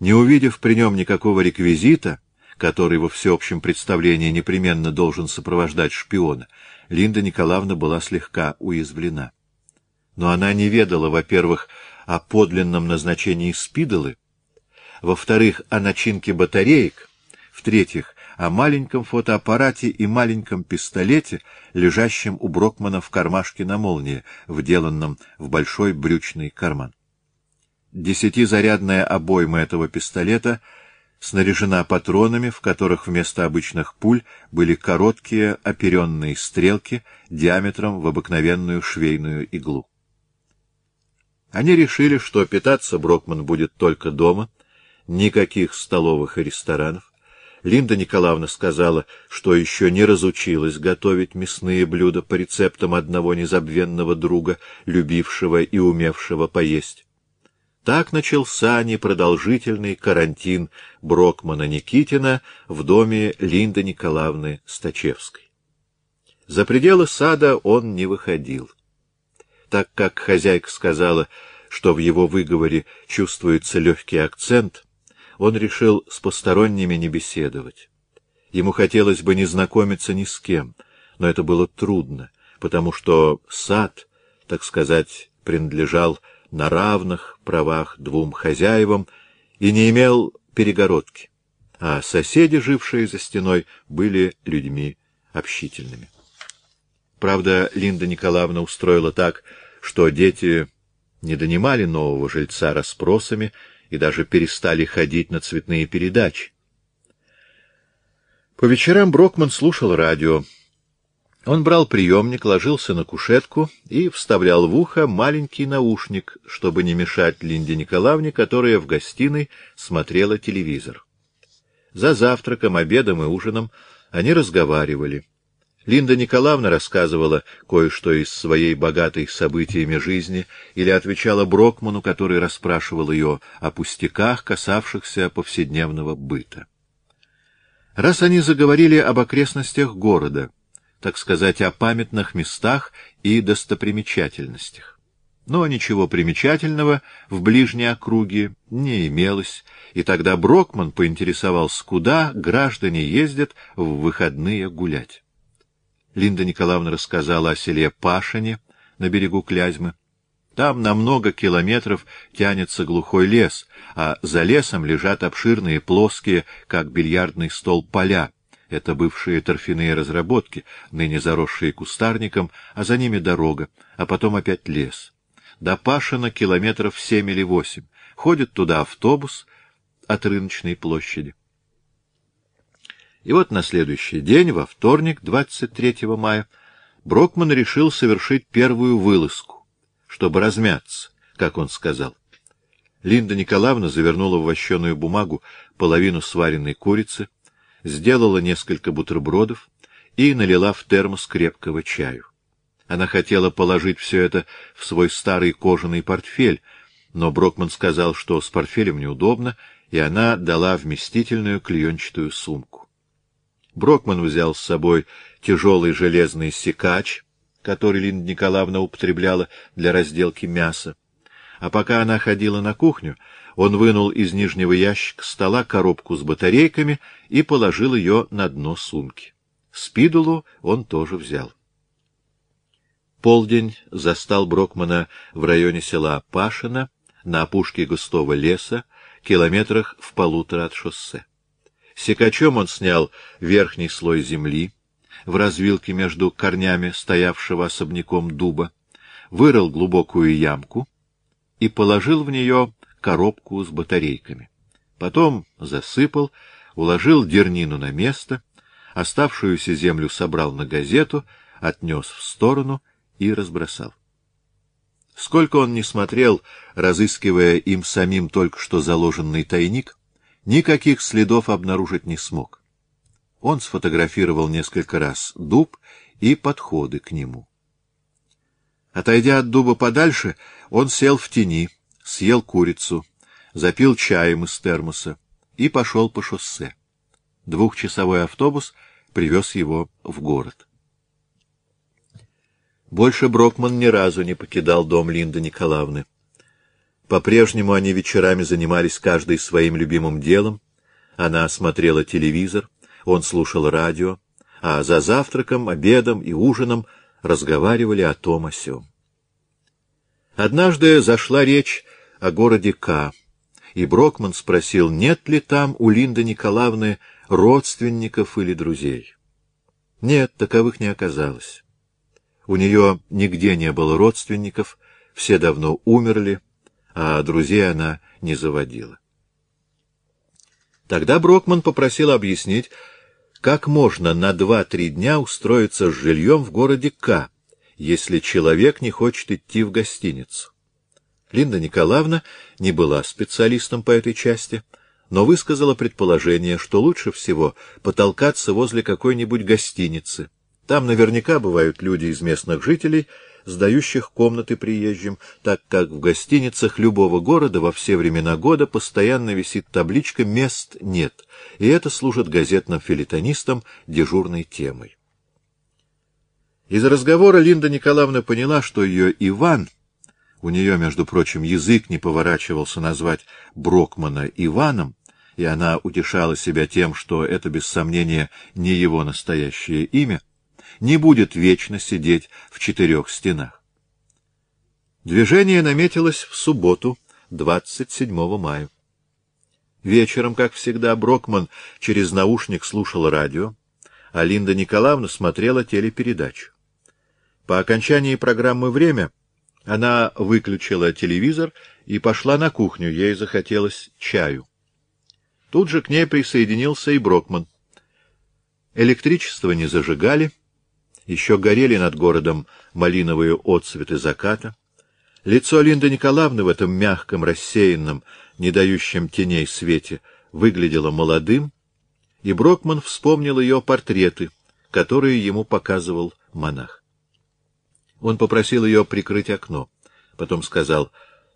Не увидев при нем никакого реквизита, который во всеобщем представлении непременно должен сопровождать шпиона, Линда Николаевна была слегка уязвлена. Но она не ведала, во-первых, о подлинном назначении спидолы, во-вторых, о начинке батареек, в-третьих, о маленьком фотоаппарате и маленьком пистолете, лежащем у Брокмана в кармашке на молнии, вделанном в большой брючный карман. Десятизарядная обойма этого пистолета снаряжена патронами, в которых вместо обычных пуль были короткие оперенные стрелки диаметром в обыкновенную швейную иглу. Они решили, что питаться Брокман будет только дома, никаких столовых и ресторанов. Линда Николаевна сказала, что еще не разучилась готовить мясные блюда по рецептам одного незабвенного друга, любившего и умевшего поесть. Так начался непродолжительный карантин Брокмана Никитина в доме Линды Николаевны Стачевской. За пределы сада он не выходил. Так как хозяйка сказала, что в его выговоре чувствуется легкий акцент, он решил с посторонними не беседовать. Ему хотелось бы не знакомиться ни с кем, но это было трудно, потому что сад, так сказать, принадлежал на равных правах двум хозяевам и не имел перегородки, а соседи, жившие за стеной, были людьми общительными. Правда, Линда Николаевна устроила так, что дети не донимали нового жильца расспросами и даже перестали ходить на цветные передачи. По вечерам Брокман слушал радио. Он брал приемник, ложился на кушетку и вставлял в ухо маленький наушник, чтобы не мешать Линде Николаевне, которая в гостиной смотрела телевизор. За завтраком, обедом и ужином они разговаривали. Линда Николаевна рассказывала кое-что из своей богатой событиями жизни или отвечала Брокману, который расспрашивал ее о пустяках, касавшихся повседневного быта. Раз они заговорили об окрестностях города, так сказать, о памятных местах и достопримечательностях. Но ничего примечательного в ближней округе не имелось, и тогда Брокман поинтересовался, куда граждане ездят в выходные гулять. Линда Николаевна рассказала о селе Пашине на берегу Клязьмы. Там на много километров тянется глухой лес, а за лесом лежат обширные плоские, как бильярдный стол, поля. Это бывшие торфяные разработки, ныне заросшие кустарником, а за ними дорога, а потом опять лес. До Пашина километров семь или восемь. Ходит туда автобус от рыночной площади. И вот на следующий день, во вторник, 23 мая, Брокман решил совершить первую вылазку чтобы размяться, как он сказал. Линда Николаевна завернула в вощеную бумагу половину сваренной курицы, сделала несколько бутербродов и налила в термос крепкого чаю. Она хотела положить все это в свой старый кожаный портфель, но Брокман сказал, что с портфелем неудобно, и она дала вместительную клеенчатую сумку. Брокман взял с собой тяжелый железный секач, который Линда Николаевна употребляла для разделки мяса. А пока она ходила на кухню, он вынул из нижнего ящика стола коробку с батарейками и положил ее на дно сумки. Спидулу он тоже взял. Полдень застал Брокмана в районе села Пашино, на опушке густого леса, километрах в полутора от шоссе. Секачом он снял верхний слой земли в развилке между корнями стоявшего особняком дуба, вырыл глубокую ямку и положил в нее коробку с батарейками. Потом засыпал, уложил дернину на место, оставшуюся землю собрал на газету, отнес в сторону и разбросал. Сколько он не смотрел, разыскивая им самим только что заложенный тайник, никаких следов обнаружить не смог. Он сфотографировал несколько раз дуб и подходы к нему. Отойдя от дуба подальше, он сел в тени, съел курицу, запил чаем из термоса и пошел по шоссе. Двухчасовой автобус привез его в город. Больше Брокман ни разу не покидал дом Линды Николаевны. По-прежнему они вечерами занимались каждый своим любимым делом. Она смотрела телевизор, он слушал радио, а за завтраком, обедом и ужином разговаривали о том о сём. Однажды зашла речь о городе К, и Брокман спросил, нет ли там у Линды Николаевны родственников или друзей. Нет, таковых не оказалось. У нее нигде не было родственников, все давно умерли, а друзей она не заводила. Тогда Брокман попросил объяснить, как можно на два-три дня устроиться с жильем в городе К, если человек не хочет идти в гостиницу. Линда Николаевна не была специалистом по этой части, но высказала предположение, что лучше всего потолкаться возле какой-нибудь гостиницы, там наверняка бывают люди из местных жителей, сдающих комнаты приезжим, так как в гостиницах любого города во все времена года постоянно висит табличка «Мест нет», и это служит газетным филитонистам дежурной темой. Из разговора Линда Николаевна поняла, что ее Иван, у нее, между прочим, язык не поворачивался назвать Брокмана Иваном, и она утешала себя тем, что это, без сомнения, не его настоящее имя, не будет вечно сидеть в четырех стенах. Движение наметилось в субботу, 27 мая. Вечером, как всегда, Брокман через наушник слушал радио, а Линда Николаевна смотрела телепередачу. По окончании программы «Время» она выключила телевизор и пошла на кухню, ей захотелось чаю. Тут же к ней присоединился и Брокман. Электричество не зажигали, еще горели над городом малиновые отцветы заката. Лицо Линды Николаевны в этом мягком, рассеянном, не дающем теней свете выглядело молодым, и Брокман вспомнил ее портреты, которые ему показывал монах. Он попросил ее прикрыть окно, потом сказал,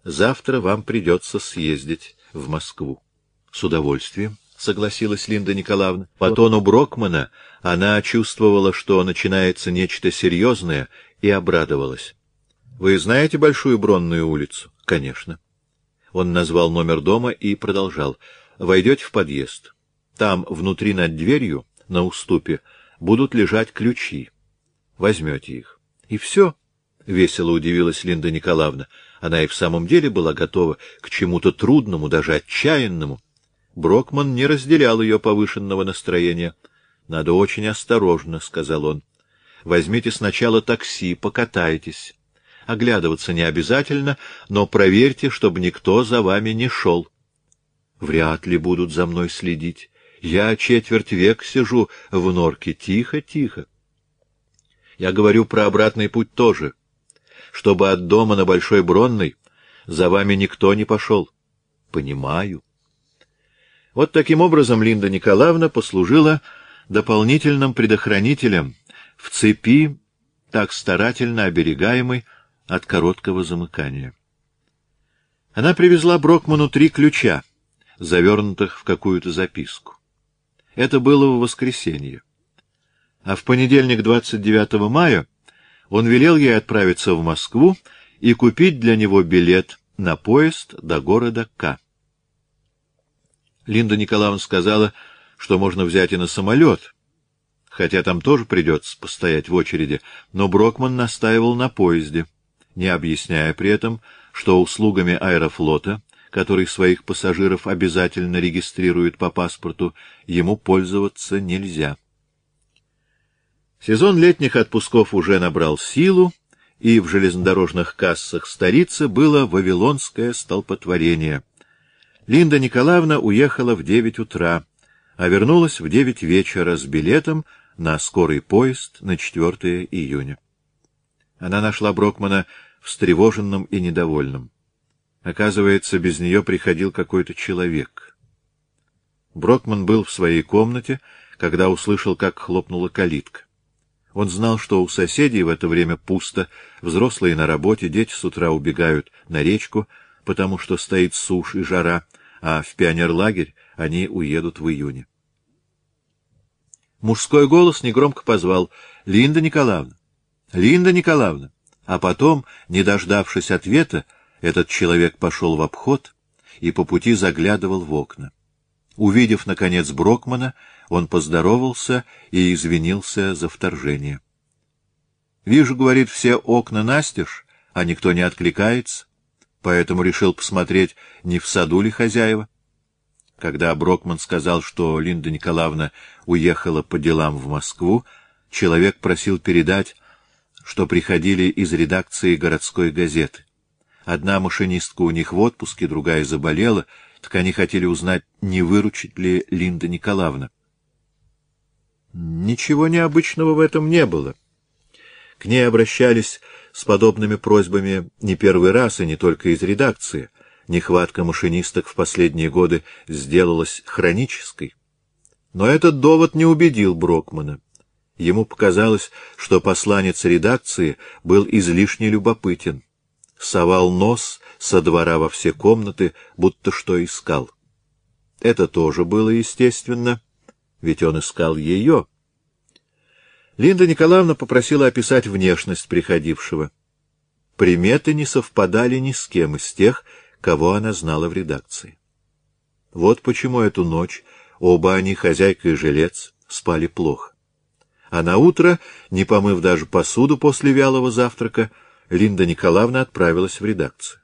«Завтра вам придется съездить в Москву». «С удовольствием», — согласилась Линда Николаевна. По тону Брокмана она чувствовала, что начинается нечто серьезное, и обрадовалась. — Вы знаете Большую Бронную улицу? — Конечно. Он назвал номер дома и продолжал. — Войдете в подъезд. Там, внутри над дверью, на уступе, будут лежать ключи. Возьмете их. И все. — весело удивилась Линда Николаевна. Она и в самом деле была готова к чему-то трудному, даже отчаянному. Брокман не разделял ее повышенного настроения — надо очень осторожно, — сказал он. — Возьмите сначала такси, покатайтесь. Оглядываться не обязательно, но проверьте, чтобы никто за вами не шел. Вряд ли будут за мной следить. Я четверть век сижу в норке. Тихо, тихо. Я говорю про обратный путь тоже. чтобы от дома на Большой Бронной за вами никто не пошел. Понимаю. Вот таким образом Линда Николаевна послужила дополнительным предохранителем в цепи, так старательно оберегаемой от короткого замыкания. Она привезла Брокману три ключа, завернутых в какую-то записку. Это было в воскресенье. А в понедельник, 29 мая, он велел ей отправиться в Москву и купить для него билет на поезд до города К. Линда Николаевна сказала, что можно взять и на самолет, хотя там тоже придется постоять в очереди, но Брокман настаивал на поезде, не объясняя при этом, что услугами аэрофлота, который своих пассажиров обязательно регистрирует по паспорту, ему пользоваться нельзя. Сезон летних отпусков уже набрал силу, и в железнодорожных кассах столицы было вавилонское столпотворение. Линда Николаевна уехала в девять утра, а вернулась в девять вечера с билетом на скорый поезд на 4 июня. Она нашла Брокмана встревоженным и недовольным. Оказывается, без нее приходил какой-то человек. Брокман был в своей комнате, когда услышал, как хлопнула калитка. Он знал, что у соседей в это время пусто, взрослые на работе, дети с утра убегают на речку, потому что стоит сушь и жара, а в пионерлагерь они уедут в июне. Мужской голос негромко позвал «Линда Николаевна! Линда Николаевна!» А потом, не дождавшись ответа, этот человек пошел в обход и по пути заглядывал в окна. Увидев, наконец, Брокмана, он поздоровался и извинился за вторжение. «Вижу, — говорит, — все окна настежь, а никто не откликается, поэтому решил посмотреть, не в саду ли хозяева». Когда Брокман сказал, что Линда Николаевна уехала по делам в Москву, человек просил передать, что приходили из редакции городской газеты. Одна машинистка у них в отпуске, другая заболела, так они хотели узнать, не выручит ли Линда Николаевна. Ничего необычного в этом не было. К ней обращались с подобными просьбами не первый раз и не только из редакции — нехватка машинисток в последние годы сделалась хронической. Но этот довод не убедил Брокмана. Ему показалось, что посланец редакции был излишне любопытен. Совал нос со двора во все комнаты, будто что искал. Это тоже было естественно, ведь он искал ее. Линда Николаевна попросила описать внешность приходившего. Приметы не совпадали ни с кем из тех, кого она знала в редакции. Вот почему эту ночь оба они, хозяйка и жилец, спали плохо. А на утро, не помыв даже посуду после вялого завтрака, Линда Николаевна отправилась в редакцию.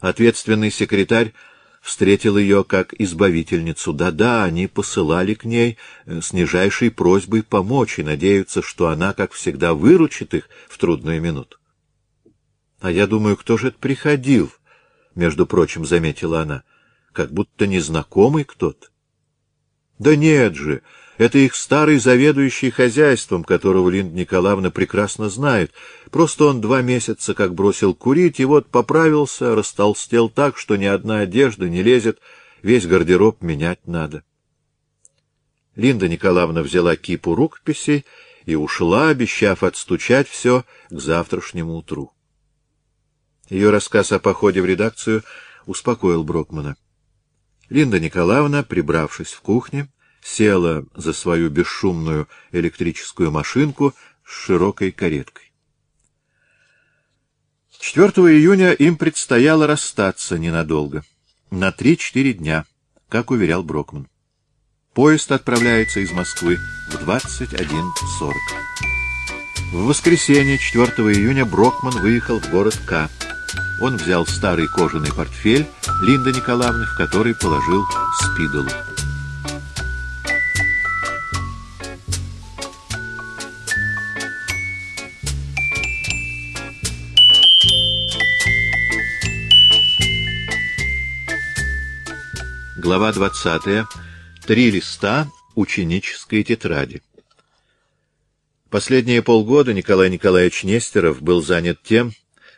Ответственный секретарь встретил ее как избавительницу. Да-да, они посылали к ней э, с нижайшей просьбой помочь и надеются, что она, как всегда, выручит их в трудную минуту. А я думаю, кто же это приходил? Между прочим, заметила она, как будто незнакомый кто-то. Да нет же, это их старый заведующий хозяйством, которого Линда Николаевна прекрасно знает. Просто он два месяца как бросил курить, и вот поправился, растолстел так, что ни одна одежда не лезет, весь гардероб менять надо. Линда Николаевна взяла кипу рукописей и ушла, обещав отстучать все к завтрашнему утру. Ее рассказ о походе в редакцию успокоил Брокмана. Линда Николаевна, прибравшись в кухне, села за свою бесшумную электрическую машинку с широкой кареткой. 4 июня им предстояло расстаться ненадолго, на 3-4 дня, как уверял Брокман. Поезд отправляется из Москвы в 21.40. В воскресенье, 4 июня, Брокман выехал в город К. Он взял старый кожаный портфель Линды Николаевны, в который положил спидолу. Глава 20. Три листа ученической тетради. Последние полгода Николай Николаевич Нестеров был занят тем,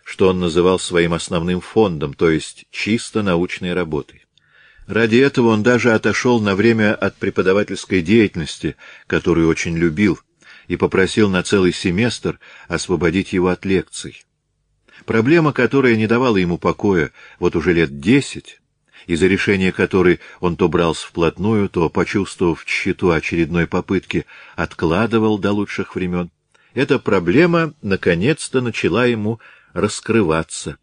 что он называл своим основным фондом, то есть чисто научной работой. Ради этого он даже отошел на время от преподавательской деятельности, которую очень любил, и попросил на целый семестр освободить его от лекций. Проблема, которая не давала ему покоя вот уже лет десять, из-за решения которой он то брался вплотную, то, почувствовав тщету очередной попытки, откладывал до лучших времен. Эта проблема наконец-то начала ему раскрываться,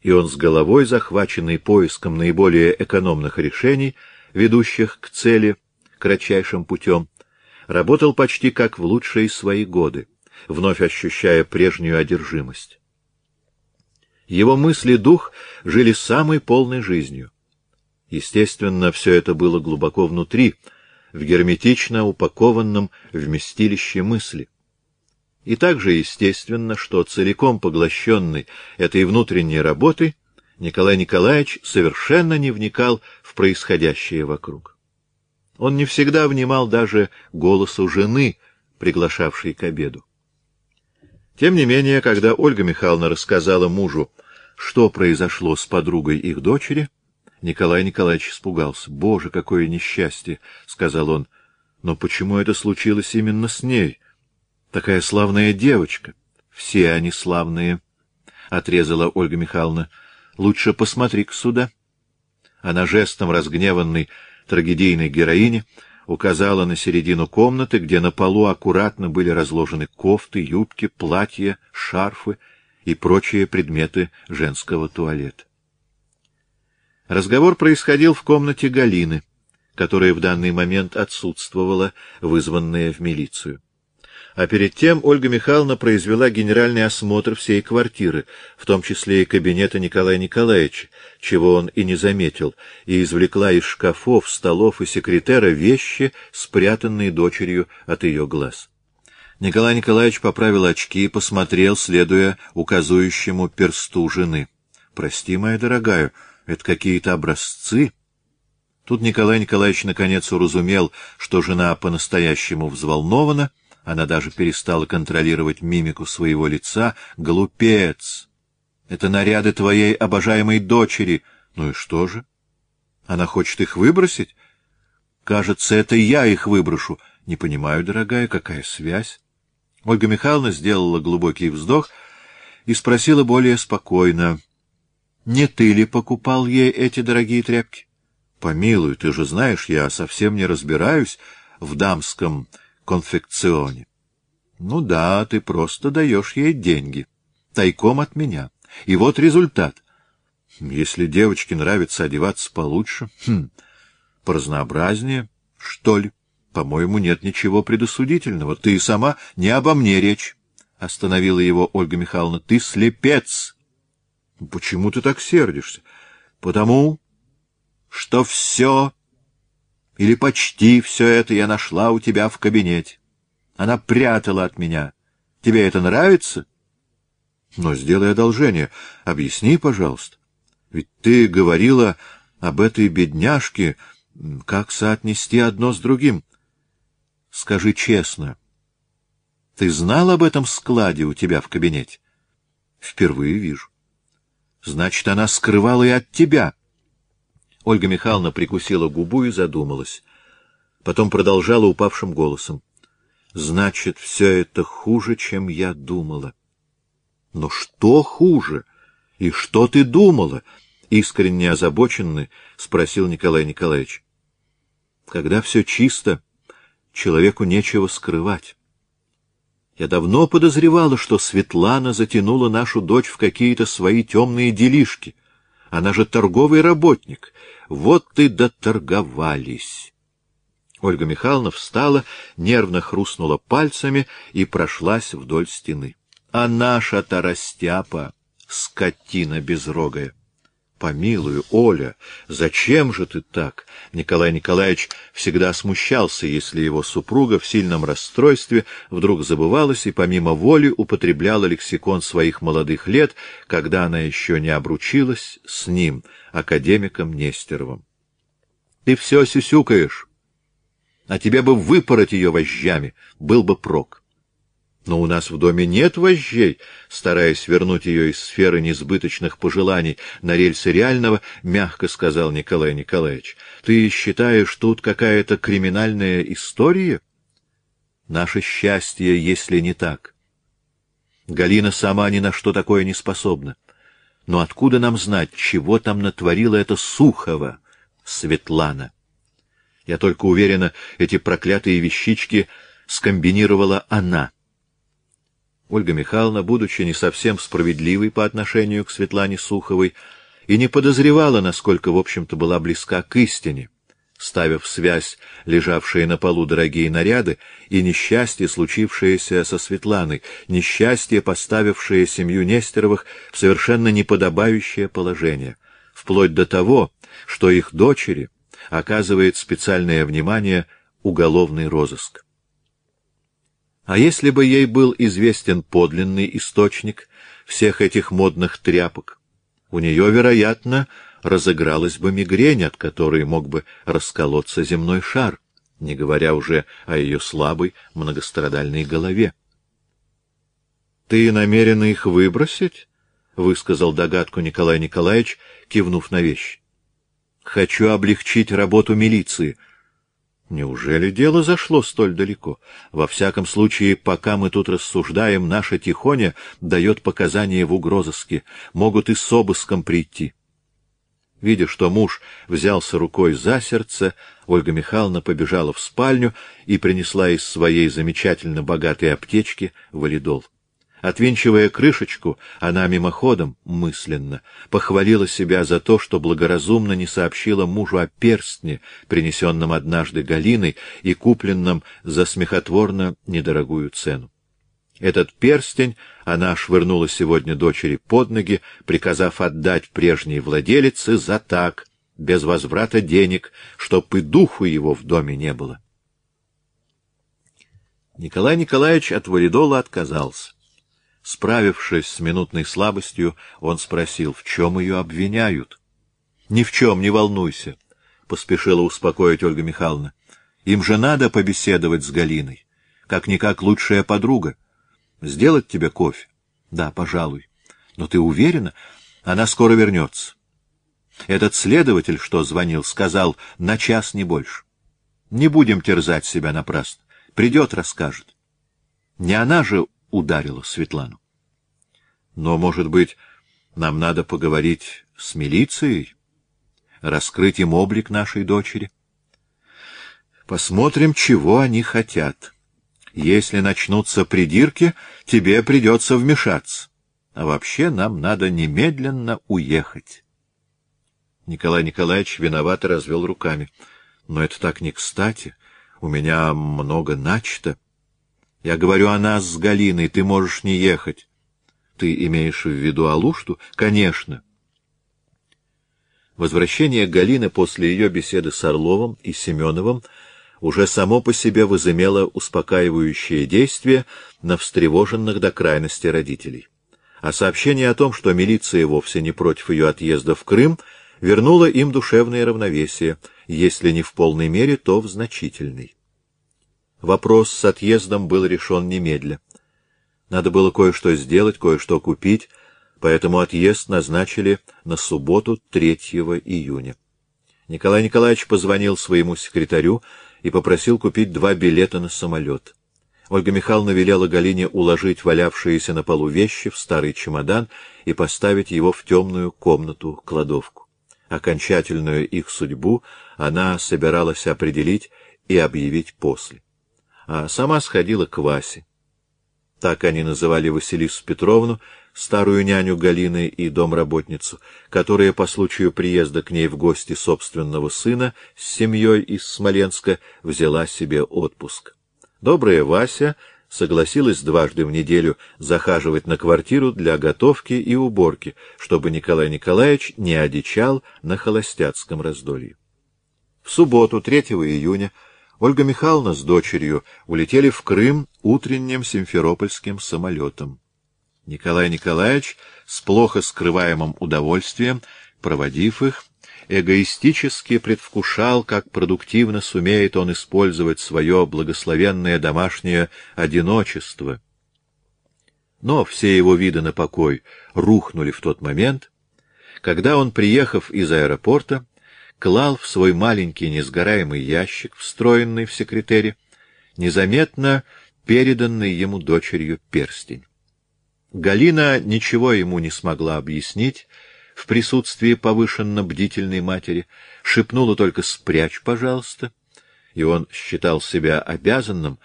и он с головой, захваченный поиском наиболее экономных решений, ведущих к цели кратчайшим путем, работал почти как в лучшие свои годы, вновь ощущая прежнюю одержимость. Его мысли дух жили самой полной жизнью. Естественно, все это было глубоко внутри, в герметично упакованном вместилище мысли. И также естественно, что целиком поглощенный этой внутренней работой, Николай Николаевич совершенно не вникал в происходящее вокруг. Он не всегда внимал даже голосу жены, приглашавшей к обеду. Тем не менее, когда Ольга Михайловна рассказала мужу, что произошло с подругой их дочери, Николай Николаевич испугался. «Боже, какое несчастье!» — сказал он. «Но почему это случилось именно с ней? Такая славная девочка!» «Все они славные!» — отрезала Ольга Михайловна. «Лучше посмотри-ка сюда». Она жестом разгневанной трагедийной героини указала на середину комнаты, где на полу аккуратно были разложены кофты, юбки, платья, шарфы и прочие предметы женского туалета. Разговор происходил в комнате Галины, которая в данный момент отсутствовала, вызванная в милицию. А перед тем Ольга Михайловна произвела генеральный осмотр всей квартиры, в том числе и кабинета Николая Николаевича, чего он и не заметил, и извлекла из шкафов, столов и секретера вещи, спрятанные дочерью от ее глаз. Николай Николаевич поправил очки и посмотрел, следуя указующему персту жены. — Прости, моя дорогая, — это какие-то образцы. Тут Николай Николаевич наконец уразумел, что жена по-настоящему взволнована, она даже перестала контролировать мимику своего лица. «Глупец! Это наряды твоей обожаемой дочери. Ну и что же? Она хочет их выбросить? Кажется, это я их выброшу. Не понимаю, дорогая, какая связь?» Ольга Михайловна сделала глубокий вздох и спросила более спокойно — не ты ли покупал ей эти дорогие тряпки? Помилуй, ты же знаешь, я совсем не разбираюсь в дамском конфекционе. Ну да, ты просто даешь ей деньги, тайком от меня. И вот результат. Если девочке нравится одеваться получше, хм, поразнообразнее, что ли, по-моему, нет ничего предосудительного. Ты сама не обо мне речь, — остановила его Ольга Михайловна. Ты слепец! — Почему ты так сердишься? — Потому что все или почти все это я нашла у тебя в кабинете. Она прятала от меня. Тебе это нравится? Но сделай одолжение. Объясни, пожалуйста. Ведь ты говорила об этой бедняжке, как соотнести одно с другим. Скажи честно, ты знал об этом складе у тебя в кабинете? Впервые вижу. Значит, она скрывала и от тебя. Ольга Михайловна прикусила губу и задумалась. Потом продолжала упавшим голосом. Значит, все это хуже, чем я думала. Но что хуже? И что ты думала? Искренне озабоченный спросил Николай Николаевич. Когда все чисто, человеку нечего скрывать. Я давно подозревала, что Светлана затянула нашу дочь в какие-то свои темные делишки. Она же торговый работник. Вот и доторговались. Ольга Михайловна встала, нервно хрустнула пальцами и прошлась вдоль стены. А наша-то растяпа, скотина безрогая! Помилуй, Оля, зачем же ты так? Николай Николаевич всегда смущался, если его супруга в сильном расстройстве вдруг забывалась и помимо воли употребляла лексикон своих молодых лет, когда она еще не обручилась с ним, академиком Нестеровым. Ты все сюсюкаешь, а тебе бы выпороть ее вожжами, был бы прок. Но у нас в доме нет вожжей, стараясь вернуть ее из сферы несбыточных пожеланий на рельсы реального, мягко сказал Николай Николаевич. Ты считаешь, тут какая-то криминальная история? Наше счастье, если не так. Галина сама ни на что такое не способна. Но откуда нам знать, чего там натворила эта Сухова, Светлана? Я только уверена, эти проклятые вещички скомбинировала она — Ольга Михайловна, будучи не совсем справедливой по отношению к Светлане Суховой, и не подозревала, насколько, в общем-то, была близка к истине, ставя в связь лежавшие на полу дорогие наряды и несчастье, случившееся со Светланой, несчастье, поставившее семью Нестеровых в совершенно неподобающее положение, вплоть до того, что их дочери оказывает специальное внимание уголовный розыск. А если бы ей был известен подлинный источник всех этих модных тряпок, у нее, вероятно, разыгралась бы мигрень, от которой мог бы расколоться земной шар, не говоря уже о ее слабой многострадальной голове. — Ты намерена их выбросить? — высказал догадку Николай Николаевич, кивнув на вещь. — Хочу облегчить работу милиции — Неужели дело зашло столь далеко? Во всяком случае, пока мы тут рассуждаем, наша Тихоня дает показания в угрозыске. Могут и с обыском прийти. Видя, что муж взялся рукой за сердце, Ольга Михайловна побежала в спальню и принесла из своей замечательно богатой аптечки валидол. Отвинчивая крышечку, она мимоходом, мысленно, похвалила себя за то, что благоразумно не сообщила мужу о перстне, принесенном однажды Галиной и купленном за смехотворно недорогую цену. Этот перстень она швырнула сегодня дочери под ноги, приказав отдать прежней владелице за так, без возврата денег, чтоб и духу его в доме не было. Николай Николаевич от валидола отказался. Справившись с минутной слабостью, он спросил, в чем ее обвиняют. — Ни в чем, не волнуйся, — поспешила успокоить Ольга Михайловна. — Им же надо побеседовать с Галиной. Как-никак лучшая подруга. Сделать тебе кофе? — Да, пожалуй. Но ты уверена? Она скоро вернется. Этот следователь, что звонил, сказал на час не больше. Не будем терзать себя напрасно. Придет, расскажет. Не она же ударила Светлану. Но, может быть, нам надо поговорить с милицией? Раскрыть им облик нашей дочери? Посмотрим, чего они хотят. Если начнутся придирки, тебе придется вмешаться. А вообще нам надо немедленно уехать. Николай Николаевич виновато развел руками. Но это так не кстати. У меня много начато. Я говорю о нас с Галиной, ты можешь не ехать. Ты имеешь в виду Алушту? Конечно. Возвращение Галины после ее беседы с Орловым и Семеновым уже само по себе возымело успокаивающее действие на встревоженных до крайности родителей. А сообщение о том, что милиция вовсе не против ее отъезда в Крым, вернуло им душевное равновесие, если не в полной мере, то в значительной. Вопрос с отъездом был решен немедля. Надо было кое-что сделать, кое-что купить, поэтому отъезд назначили на субботу 3 июня. Николай Николаевич позвонил своему секретарю и попросил купить два билета на самолет. Ольга Михайловна велела Галине уложить валявшиеся на полу вещи в старый чемодан и поставить его в темную комнату-кладовку. Окончательную их судьбу она собиралась определить и объявить после а сама сходила к Васе. Так они называли Василису Петровну, старую няню Галины и домработницу, которая по случаю приезда к ней в гости собственного сына с семьей из Смоленска взяла себе отпуск. Добрая Вася согласилась дважды в неделю захаживать на квартиру для готовки и уборки, чтобы Николай Николаевич не одичал на холостяцком раздолье. В субботу, 3 июня, Ольга Михайловна с дочерью улетели в Крым утренним симферопольским самолетом. Николай Николаевич с плохо скрываемым удовольствием, проводив их, эгоистически предвкушал, как продуктивно сумеет он использовать свое благословенное домашнее одиночество, Но все его виды на покой рухнули в тот момент, когда он, приехав из аэропорта, клал в свой маленький несгораемый ящик, встроенный в секретаре, незаметно переданный ему дочерью перстень. Галина ничего ему не смогла объяснить в присутствии повышенно бдительной матери, шепнула только «спрячь, пожалуйста», и он считал себя обязанным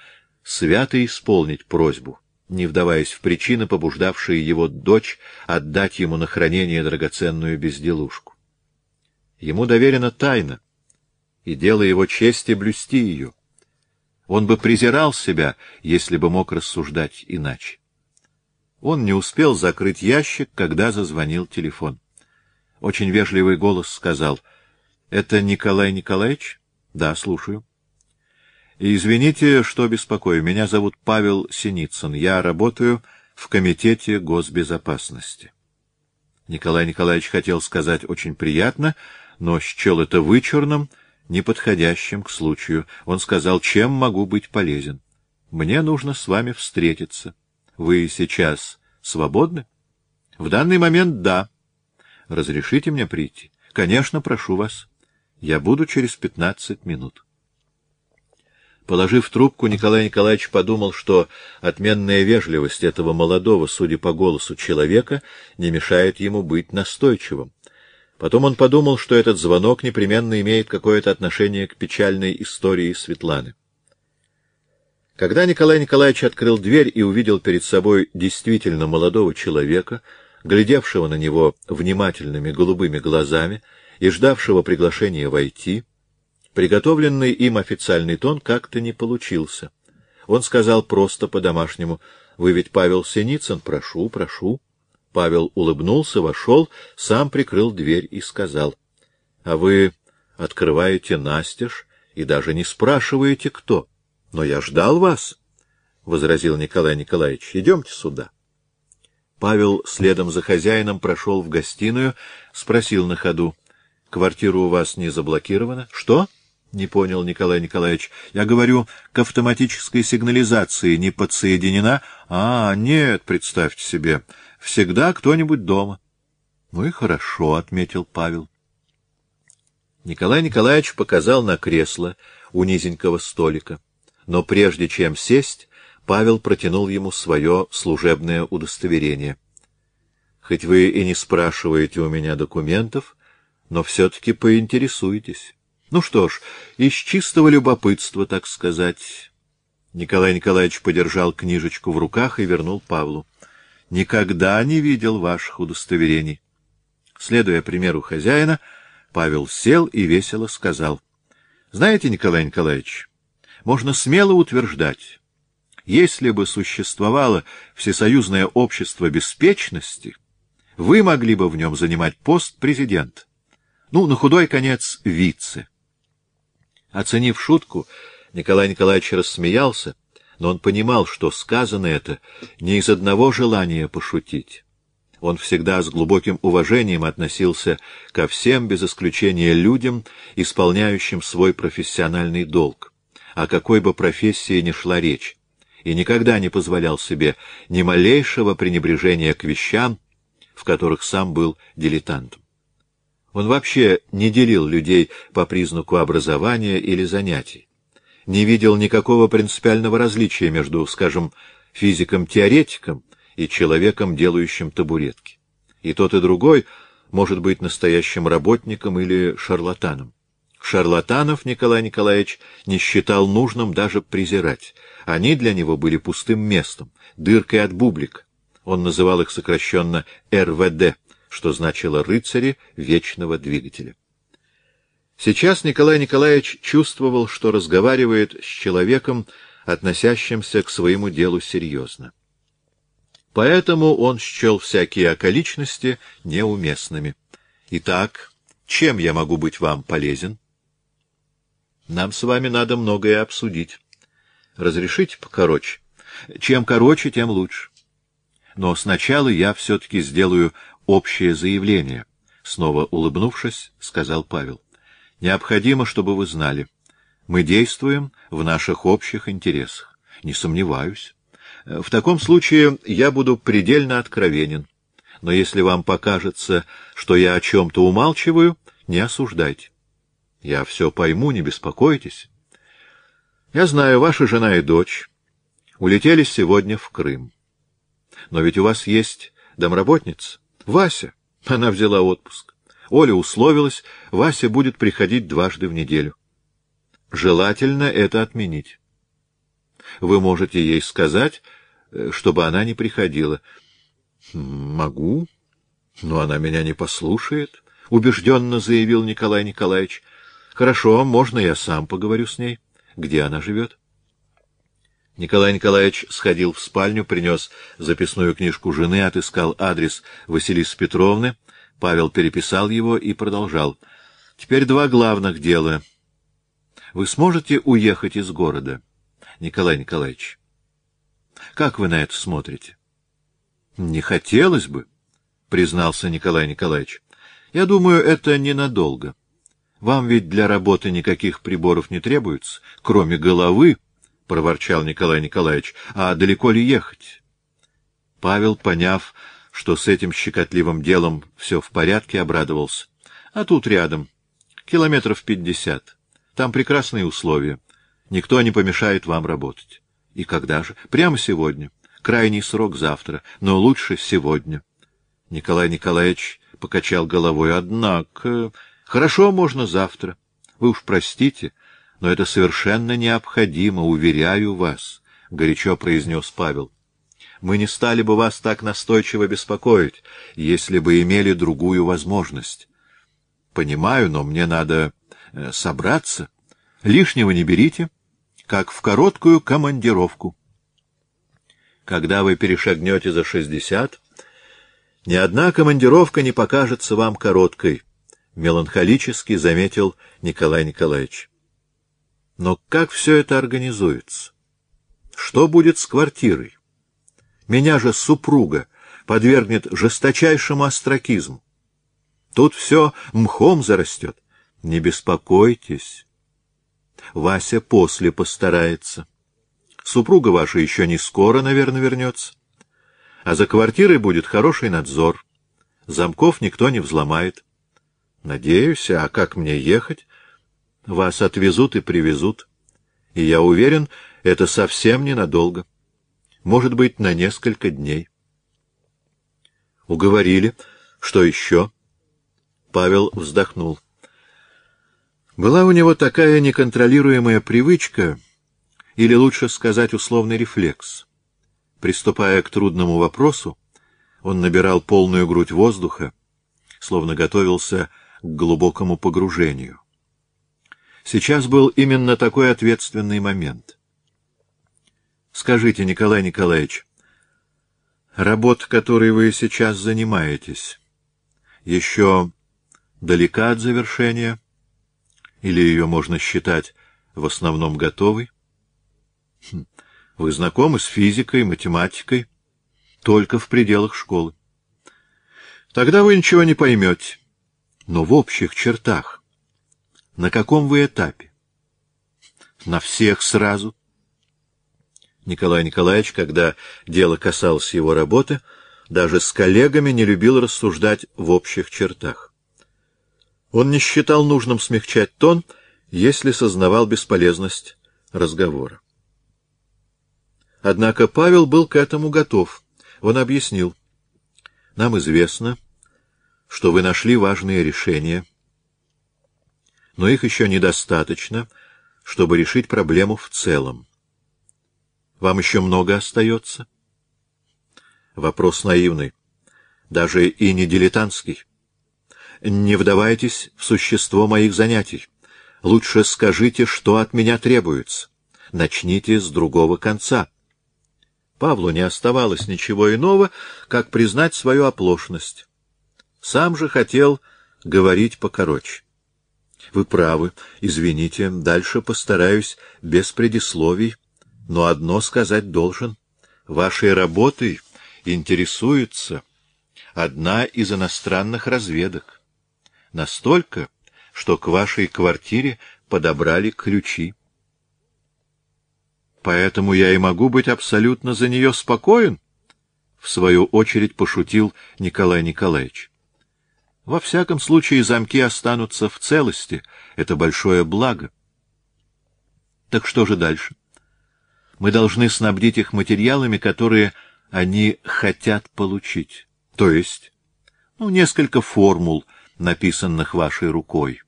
свято исполнить просьбу, не вдаваясь в причины, побуждавшие его дочь отдать ему на хранение драгоценную безделушку. Ему доверена тайна, и дело его чести блюсти ее. Он бы презирал себя, если бы мог рассуждать иначе. Он не успел закрыть ящик, когда зазвонил телефон. Очень вежливый голос сказал, — Это Николай Николаевич? — Да, слушаю. — Извините, что беспокою. Меня зовут Павел Синицын. Я работаю в Комитете госбезопасности. Николай Николаевич хотел сказать «очень приятно», но счел это вычурным, неподходящим к случаю. Он сказал, чем могу быть полезен. Мне нужно с вами встретиться. Вы сейчас свободны? В данный момент да. Разрешите мне прийти? Конечно, прошу вас. Я буду через пятнадцать минут. Положив трубку, Николай Николаевич подумал, что отменная вежливость этого молодого, судя по голосу, человека не мешает ему быть настойчивым. Потом он подумал, что этот звонок непременно имеет какое-то отношение к печальной истории Светланы. Когда Николай Николаевич открыл дверь и увидел перед собой действительно молодого человека, глядевшего на него внимательными голубыми глазами и ждавшего приглашения войти, приготовленный им официальный тон как-то не получился. Он сказал просто по-домашнему, «Вы ведь Павел Синицын? Прошу, прошу». Павел улыбнулся, вошел, сам прикрыл дверь и сказал, — А вы открываете настежь и даже не спрашиваете, кто. — Но я ждал вас, — возразил Николай Николаевич. — Идемте сюда. Павел следом за хозяином прошел в гостиную, спросил на ходу. — Квартира у вас не заблокирована? — Что? — не понял Николай Николаевич. — Я говорю, к автоматической сигнализации не подсоединена? — А, нет, представьте себе. Всегда кто-нибудь дома. — Ну и хорошо, — отметил Павел. Николай Николаевич показал на кресло у низенького столика. Но прежде чем сесть, Павел протянул ему свое служебное удостоверение. — Хоть вы и не спрашиваете у меня документов, но все-таки поинтересуйтесь. Ну что ж, из чистого любопытства, так сказать. Николай Николаевич подержал книжечку в руках и вернул Павлу никогда не видел ваших удостоверений. Следуя примеру хозяина, Павел сел и весело сказал. — Знаете, Николай Николаевич, можно смело утверждать, если бы существовало Всесоюзное общество беспечности, вы могли бы в нем занимать пост президента. Ну, на худой конец, вице. Оценив шутку, Николай Николаевич рассмеялся, но он понимал, что сказано это не из одного желания пошутить. Он всегда с глубоким уважением относился ко всем, без исключения людям, исполняющим свой профессиональный долг, о какой бы профессии ни шла речь, и никогда не позволял себе ни малейшего пренебрежения к вещам, в которых сам был дилетантом. Он вообще не делил людей по признаку образования или занятий не видел никакого принципиального различия между, скажем, физиком-теоретиком и человеком, делающим табуретки. И тот, и другой может быть настоящим работником или шарлатаном. Шарлатанов Николай Николаевич не считал нужным даже презирать. Они для него были пустым местом, дыркой от бублика. Он называл их сокращенно РВД, что значило «рыцари вечного двигателя». Сейчас Николай Николаевич чувствовал, что разговаривает с человеком, относящимся к своему делу серьезно. Поэтому он счел всякие околичности неуместными. Итак, чем я могу быть вам полезен? Нам с вами надо многое обсудить. Разрешите покороче? Чем короче, тем лучше. Но сначала я все-таки сделаю общее заявление. Снова улыбнувшись, сказал Павел. Необходимо, чтобы вы знали. Мы действуем в наших общих интересах. Не сомневаюсь. В таком случае я буду предельно откровенен. Но если вам покажется, что я о чем-то умалчиваю, не осуждайте. Я все пойму, не беспокойтесь. Я знаю, ваша жена и дочь улетели сегодня в Крым. Но ведь у вас есть домработница, Вася. Она взяла отпуск. Оля условилась, Вася будет приходить дважды в неделю. Желательно это отменить. Вы можете ей сказать, э, чтобы она не приходила. Могу, но она меня не послушает, — убежденно заявил Николай Николаевич. Хорошо, можно я сам поговорю с ней. Где она живет? Николай Николаевич сходил в спальню, принес записную книжку жены, отыскал адрес Василисы Петровны. Павел переписал его и продолжал. Теперь два главных дела. Вы сможете уехать из города, Николай Николаевич? Как вы на это смотрите? Не хотелось бы, признался Николай Николаевич. Я думаю, это ненадолго. Вам ведь для работы никаких приборов не требуется, кроме головы, — проворчал Николай Николаевич. — А далеко ли ехать? Павел, поняв, что с этим щекотливым делом все в порядке, обрадовался. — А тут рядом. Километров пятьдесят. Там прекрасные условия. Никто не помешает вам работать. И когда же? Прямо сегодня. Крайний срок завтра, но лучше сегодня. Николай Николаевич покачал головой. Однако... Хорошо, можно завтра. Вы уж простите, но это совершенно необходимо, уверяю вас, — горячо произнес Павел. Мы не стали бы вас так настойчиво беспокоить, если бы имели другую возможность. Понимаю, но мне надо э, собраться. Лишнего не берите, как в короткую командировку. Когда вы перешагнете за шестьдесят, ни одна командировка не покажется вам короткой меланхолически заметил Николай Николаевич. Но как все это организуется? Что будет с квартирой? Меня же супруга подвергнет жесточайшему остракизму. Тут все мхом зарастет. Не беспокойтесь. Вася после постарается. Супруга ваша еще не скоро, наверное, вернется. А за квартирой будет хороший надзор. Замков никто не взломает. Надеюсь, а как мне ехать? Вас отвезут и привезут. И я уверен, это совсем ненадолго. Может быть, на несколько дней. Уговорили. Что еще? Павел вздохнул. Была у него такая неконтролируемая привычка, или лучше сказать условный рефлекс. Приступая к трудному вопросу, он набирал полную грудь воздуха, словно готовился к глубокому погружению. Сейчас был именно такой ответственный момент. Скажите, Николай Николаевич, работа, которой вы сейчас занимаетесь, еще далека от завершения? Или ее можно считать в основном готовой? Хм, вы знакомы с физикой, математикой, только в пределах школы. Тогда вы ничего не поймете но в общих чертах. На каком вы этапе? На всех сразу. Николай Николаевич, когда дело касалось его работы, даже с коллегами не любил рассуждать в общих чертах. Он не считал нужным смягчать тон, если сознавал бесполезность разговора. Однако Павел был к этому готов. Он объяснил. Нам известно, что вы нашли важные решения, но их еще недостаточно, чтобы решить проблему в целом. Вам еще много остается? Вопрос наивный, даже и не дилетантский. Не вдавайтесь в существо моих занятий. Лучше скажите, что от меня требуется. Начните с другого конца. Павлу не оставалось ничего иного, как признать свою оплошность. Сам же хотел говорить покороче. Вы правы, извините, дальше постараюсь без предисловий, но одно сказать должен. Вашей работой интересуется одна из иностранных разведок. Настолько, что к вашей квартире подобрали ключи. Поэтому я и могу быть абсолютно за нее спокоен, — в свою очередь пошутил Николай Николаевич. Во всяком случае, замки останутся в целости. Это большое благо. Так что же дальше? Мы должны снабдить их материалами, которые они хотят получить. То есть, ну, несколько формул, написанных вашей рукой.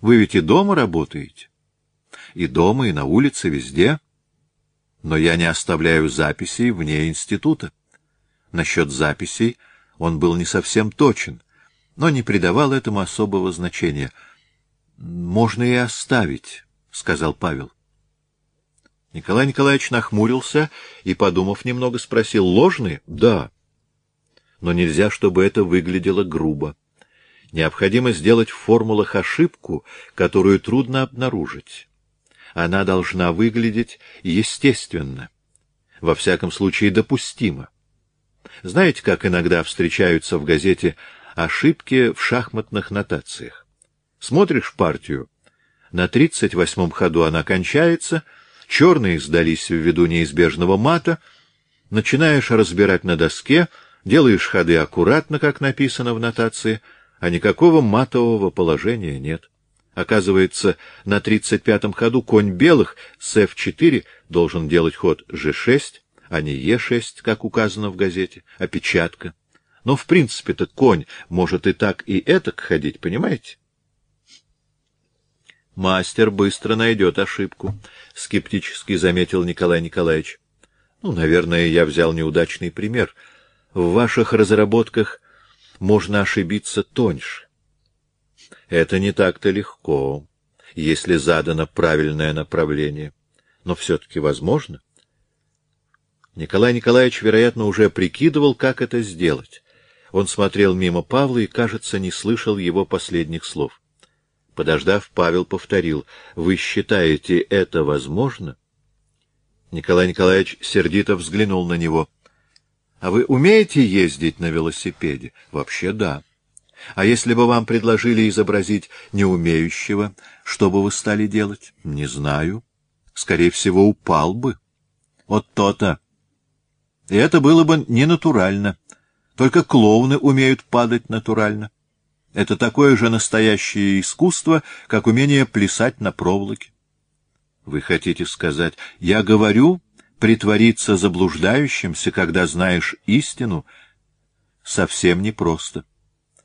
Вы ведь и дома работаете? И дома, и на улице, везде. Но я не оставляю записей вне института. Насчет записей он был не совсем точен, но не придавал этому особого значения. «Можно и оставить», — сказал Павел. Николай Николаевич нахмурился и, подумав немного, спросил, «Ложные?» «Да». «Но нельзя, чтобы это выглядело грубо. Необходимо сделать в формулах ошибку, которую трудно обнаружить. Она должна выглядеть естественно, во всяком случае допустимо. Знаете, как иногда встречаются в газете ошибки в шахматных нотациях? Смотришь партию, на тридцать восьмом ходу она кончается — черные сдались ввиду неизбежного мата, начинаешь разбирать на доске, делаешь ходы аккуратно, как написано в нотации, а никакого матового положения нет. Оказывается, на тридцать пятом ходу конь белых с f4 должен делать ход g6, а не e6, как указано в газете, опечатка. Но в принципе-то конь может и так, и этак ходить, понимаете? Мастер быстро найдет ошибку, — скептически заметил Николай Николаевич. Ну, наверное, я взял неудачный пример. В ваших разработках можно ошибиться тоньше. Это не так-то легко, если задано правильное направление. Но все-таки возможно. Николай Николаевич, вероятно, уже прикидывал, как это сделать. Он смотрел мимо Павла и, кажется, не слышал его последних слов. Подождав, Павел повторил. — Вы считаете это возможно? Николай Николаевич сердито взглянул на него. — А вы умеете ездить на велосипеде? — Вообще да. — А если бы вам предложили изобразить неумеющего, что бы вы стали делать? — Не знаю. Скорее всего, упал бы. Вот то-то. И это было бы ненатурально. Только клоуны умеют падать натурально. Это такое же настоящее искусство, как умение плясать на проволоке. Вы хотите сказать, я говорю, притвориться заблуждающимся, когда знаешь истину, совсем непросто.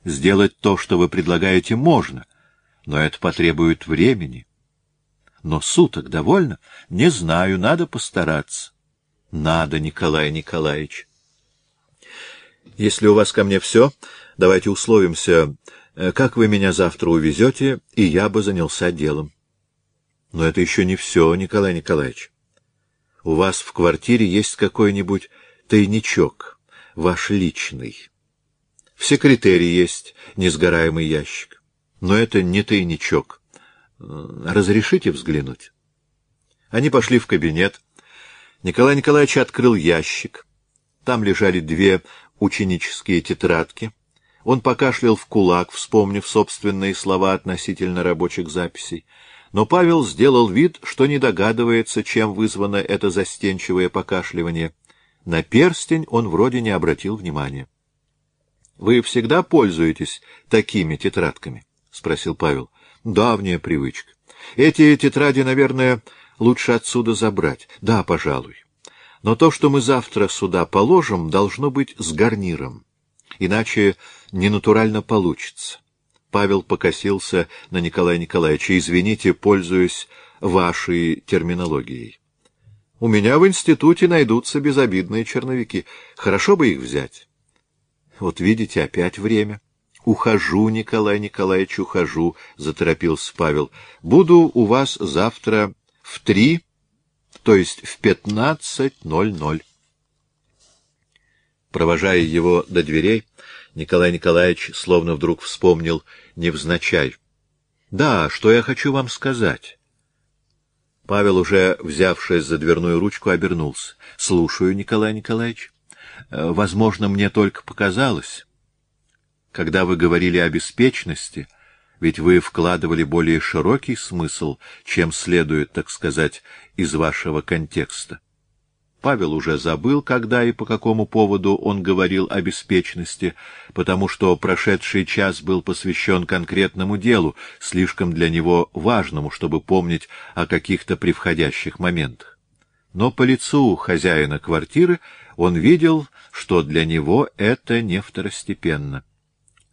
Сделать то, что вы предлагаете, можно, но это потребует времени. Но суток довольно? Не знаю, надо постараться. Надо, Николай Николаевич. Если у вас ко мне все, давайте условимся как вы меня завтра увезете, и я бы занялся делом. Но это еще не все, Николай Николаевич. У вас в квартире есть какой-нибудь тайничок, ваш личный. В секретаре есть несгораемый ящик. Но это не тайничок. Э, разрешите взглянуть? Они пошли в кабинет. Николай Николаевич открыл ящик. Там лежали две ученические тетрадки — он покашлял в кулак, вспомнив собственные слова относительно рабочих записей. Но Павел сделал вид, что не догадывается, чем вызвано это застенчивое покашливание. На перстень он вроде не обратил внимания. — Вы всегда пользуетесь такими тетрадками? — спросил Павел. — Давняя привычка. Эти тетради, наверное, лучше отсюда забрать. Да, пожалуй. Но то, что мы завтра сюда положим, должно быть с гарниром. Иначе ненатурально получится. Павел покосился на Николая Николаевича. Извините, пользуюсь вашей терминологией. У меня в институте найдутся безобидные черновики. Хорошо бы их взять. Вот видите, опять время. Ухожу, Николай Николаевич, ухожу, — заторопился Павел. Буду у вас завтра в три, то есть в пятнадцать ноль ноль. Провожая его до дверей, Николай Николаевич словно вдруг вспомнил невзначай. — Да, что я хочу вам сказать. Павел, уже взявшись за дверную ручку, обернулся. — Слушаю, Николай Николаевич. Э, возможно, мне только показалось. Когда вы говорили о беспечности, Ведь вы вкладывали более широкий смысл, чем следует, так сказать, из вашего контекста. Павел уже забыл, когда и по какому поводу он говорил о беспечности, потому что прошедший час был посвящен конкретному делу, слишком для него важному, чтобы помнить о каких-то превходящих моментах. Но по лицу хозяина квартиры он видел, что для него это не второстепенно.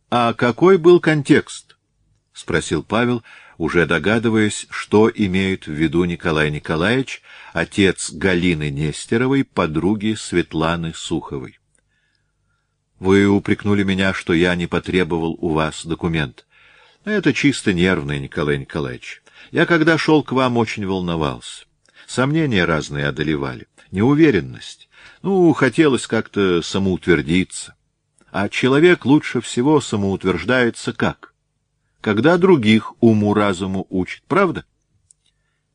А какой был контекст? — спросил Павел, уже догадываясь, что имеет в виду Николай Николаевич, отец Галины Нестеровой, подруги Светланы Суховой. — Вы упрекнули меня, что я не потребовал у вас документ. Это чисто нервное, Николай Николаевич. Я, когда шел к вам, очень волновался. Сомнения разные одолевали, неуверенность. Ну, хотелось как-то самоутвердиться. А человек лучше всего самоутверждается как? Когда других уму-разуму учит, правда?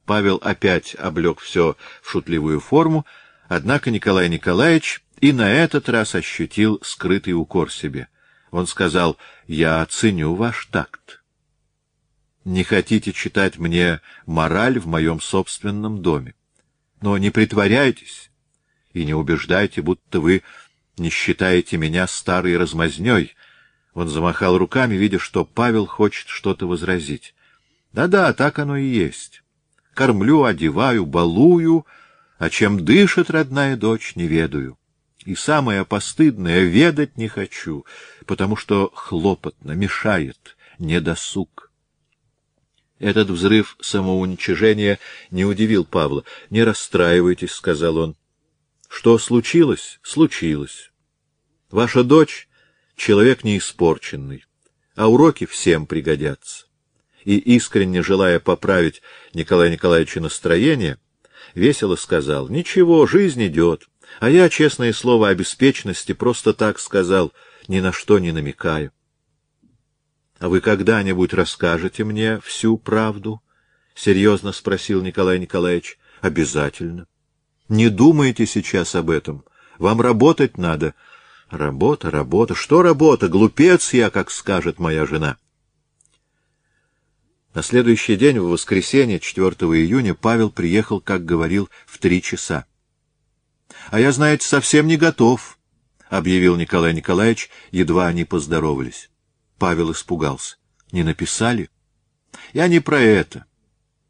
Павел опять облег все в шутливую форму, однако Николай Николаевич и на этот раз ощутил скрытый укор себе. Он сказал, «Я оценю ваш такт. Не хотите читать мне мораль в моем собственном доме. Но не притворяйтесь и не убеждайте, будто вы не считаете меня старой размазней, он замахал руками, видя, что Павел хочет что-то возразить. Да-да, так оно и есть. Кормлю, одеваю, балую, а чем дышит родная дочь, не ведаю. И самое постыдное — ведать не хочу, потому что хлопотно, мешает, недосуг. Этот взрыв самоуничижения не удивил Павла. — Не расстраивайтесь, — сказал он. — Что случилось? Случилось. Ваша дочь человек не испорченный, а уроки всем пригодятся. И, искренне желая поправить Николая Николаевича настроение, весело сказал, «Ничего, жизнь идет, а я, честное слово, о беспечности просто так сказал, ни на что не намекаю». «А вы когда-нибудь расскажете мне всю правду?» — серьезно спросил Николай Николаевич. «Обязательно. Не думайте сейчас об этом. Вам работать надо, Работа, работа. Что работа? Глупец я, как скажет моя жена. На следующий день, в воскресенье, 4 июня, Павел приехал, как говорил, в три часа. — А я, знаете, совсем не готов, — объявил Николай Николаевич, едва они поздоровались. Павел испугался. — Не написали? — Я не про это.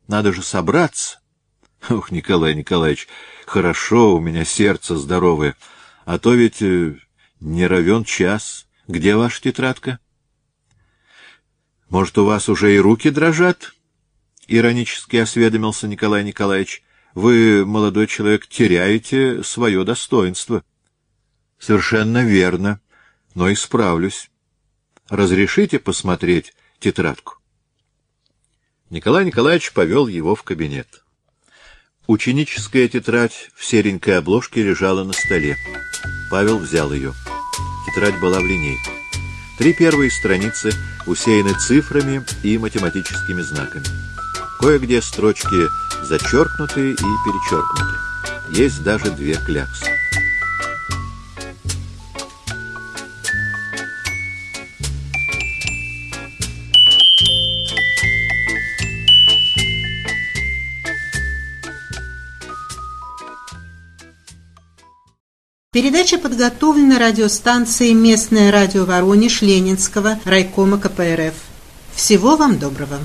Надо же собраться. Ох, Николай Николаевич, хорошо, у меня сердце здоровое, а то ведь э, не равен час. Где ваша тетрадка? Может, у вас уже и руки дрожат? Иронически осведомился Николай Николаевич. Вы, молодой человек, теряете свое достоинство. Совершенно верно, но исправлюсь. Разрешите посмотреть тетрадку? Николай Николаевич повел его в кабинет. Ученическая тетрадь в серенькой обложке лежала на столе. Павел взял ее. Тетрадь была в линейку. Три первые страницы усеяны цифрами и математическими знаками. Кое-где строчки зачеркнуты и перечеркнуты. Есть даже две кляксы. Передача подготовлена радиостанцией «Местное радио Воронеж» Ленинского райкома КПРФ. Всего вам доброго!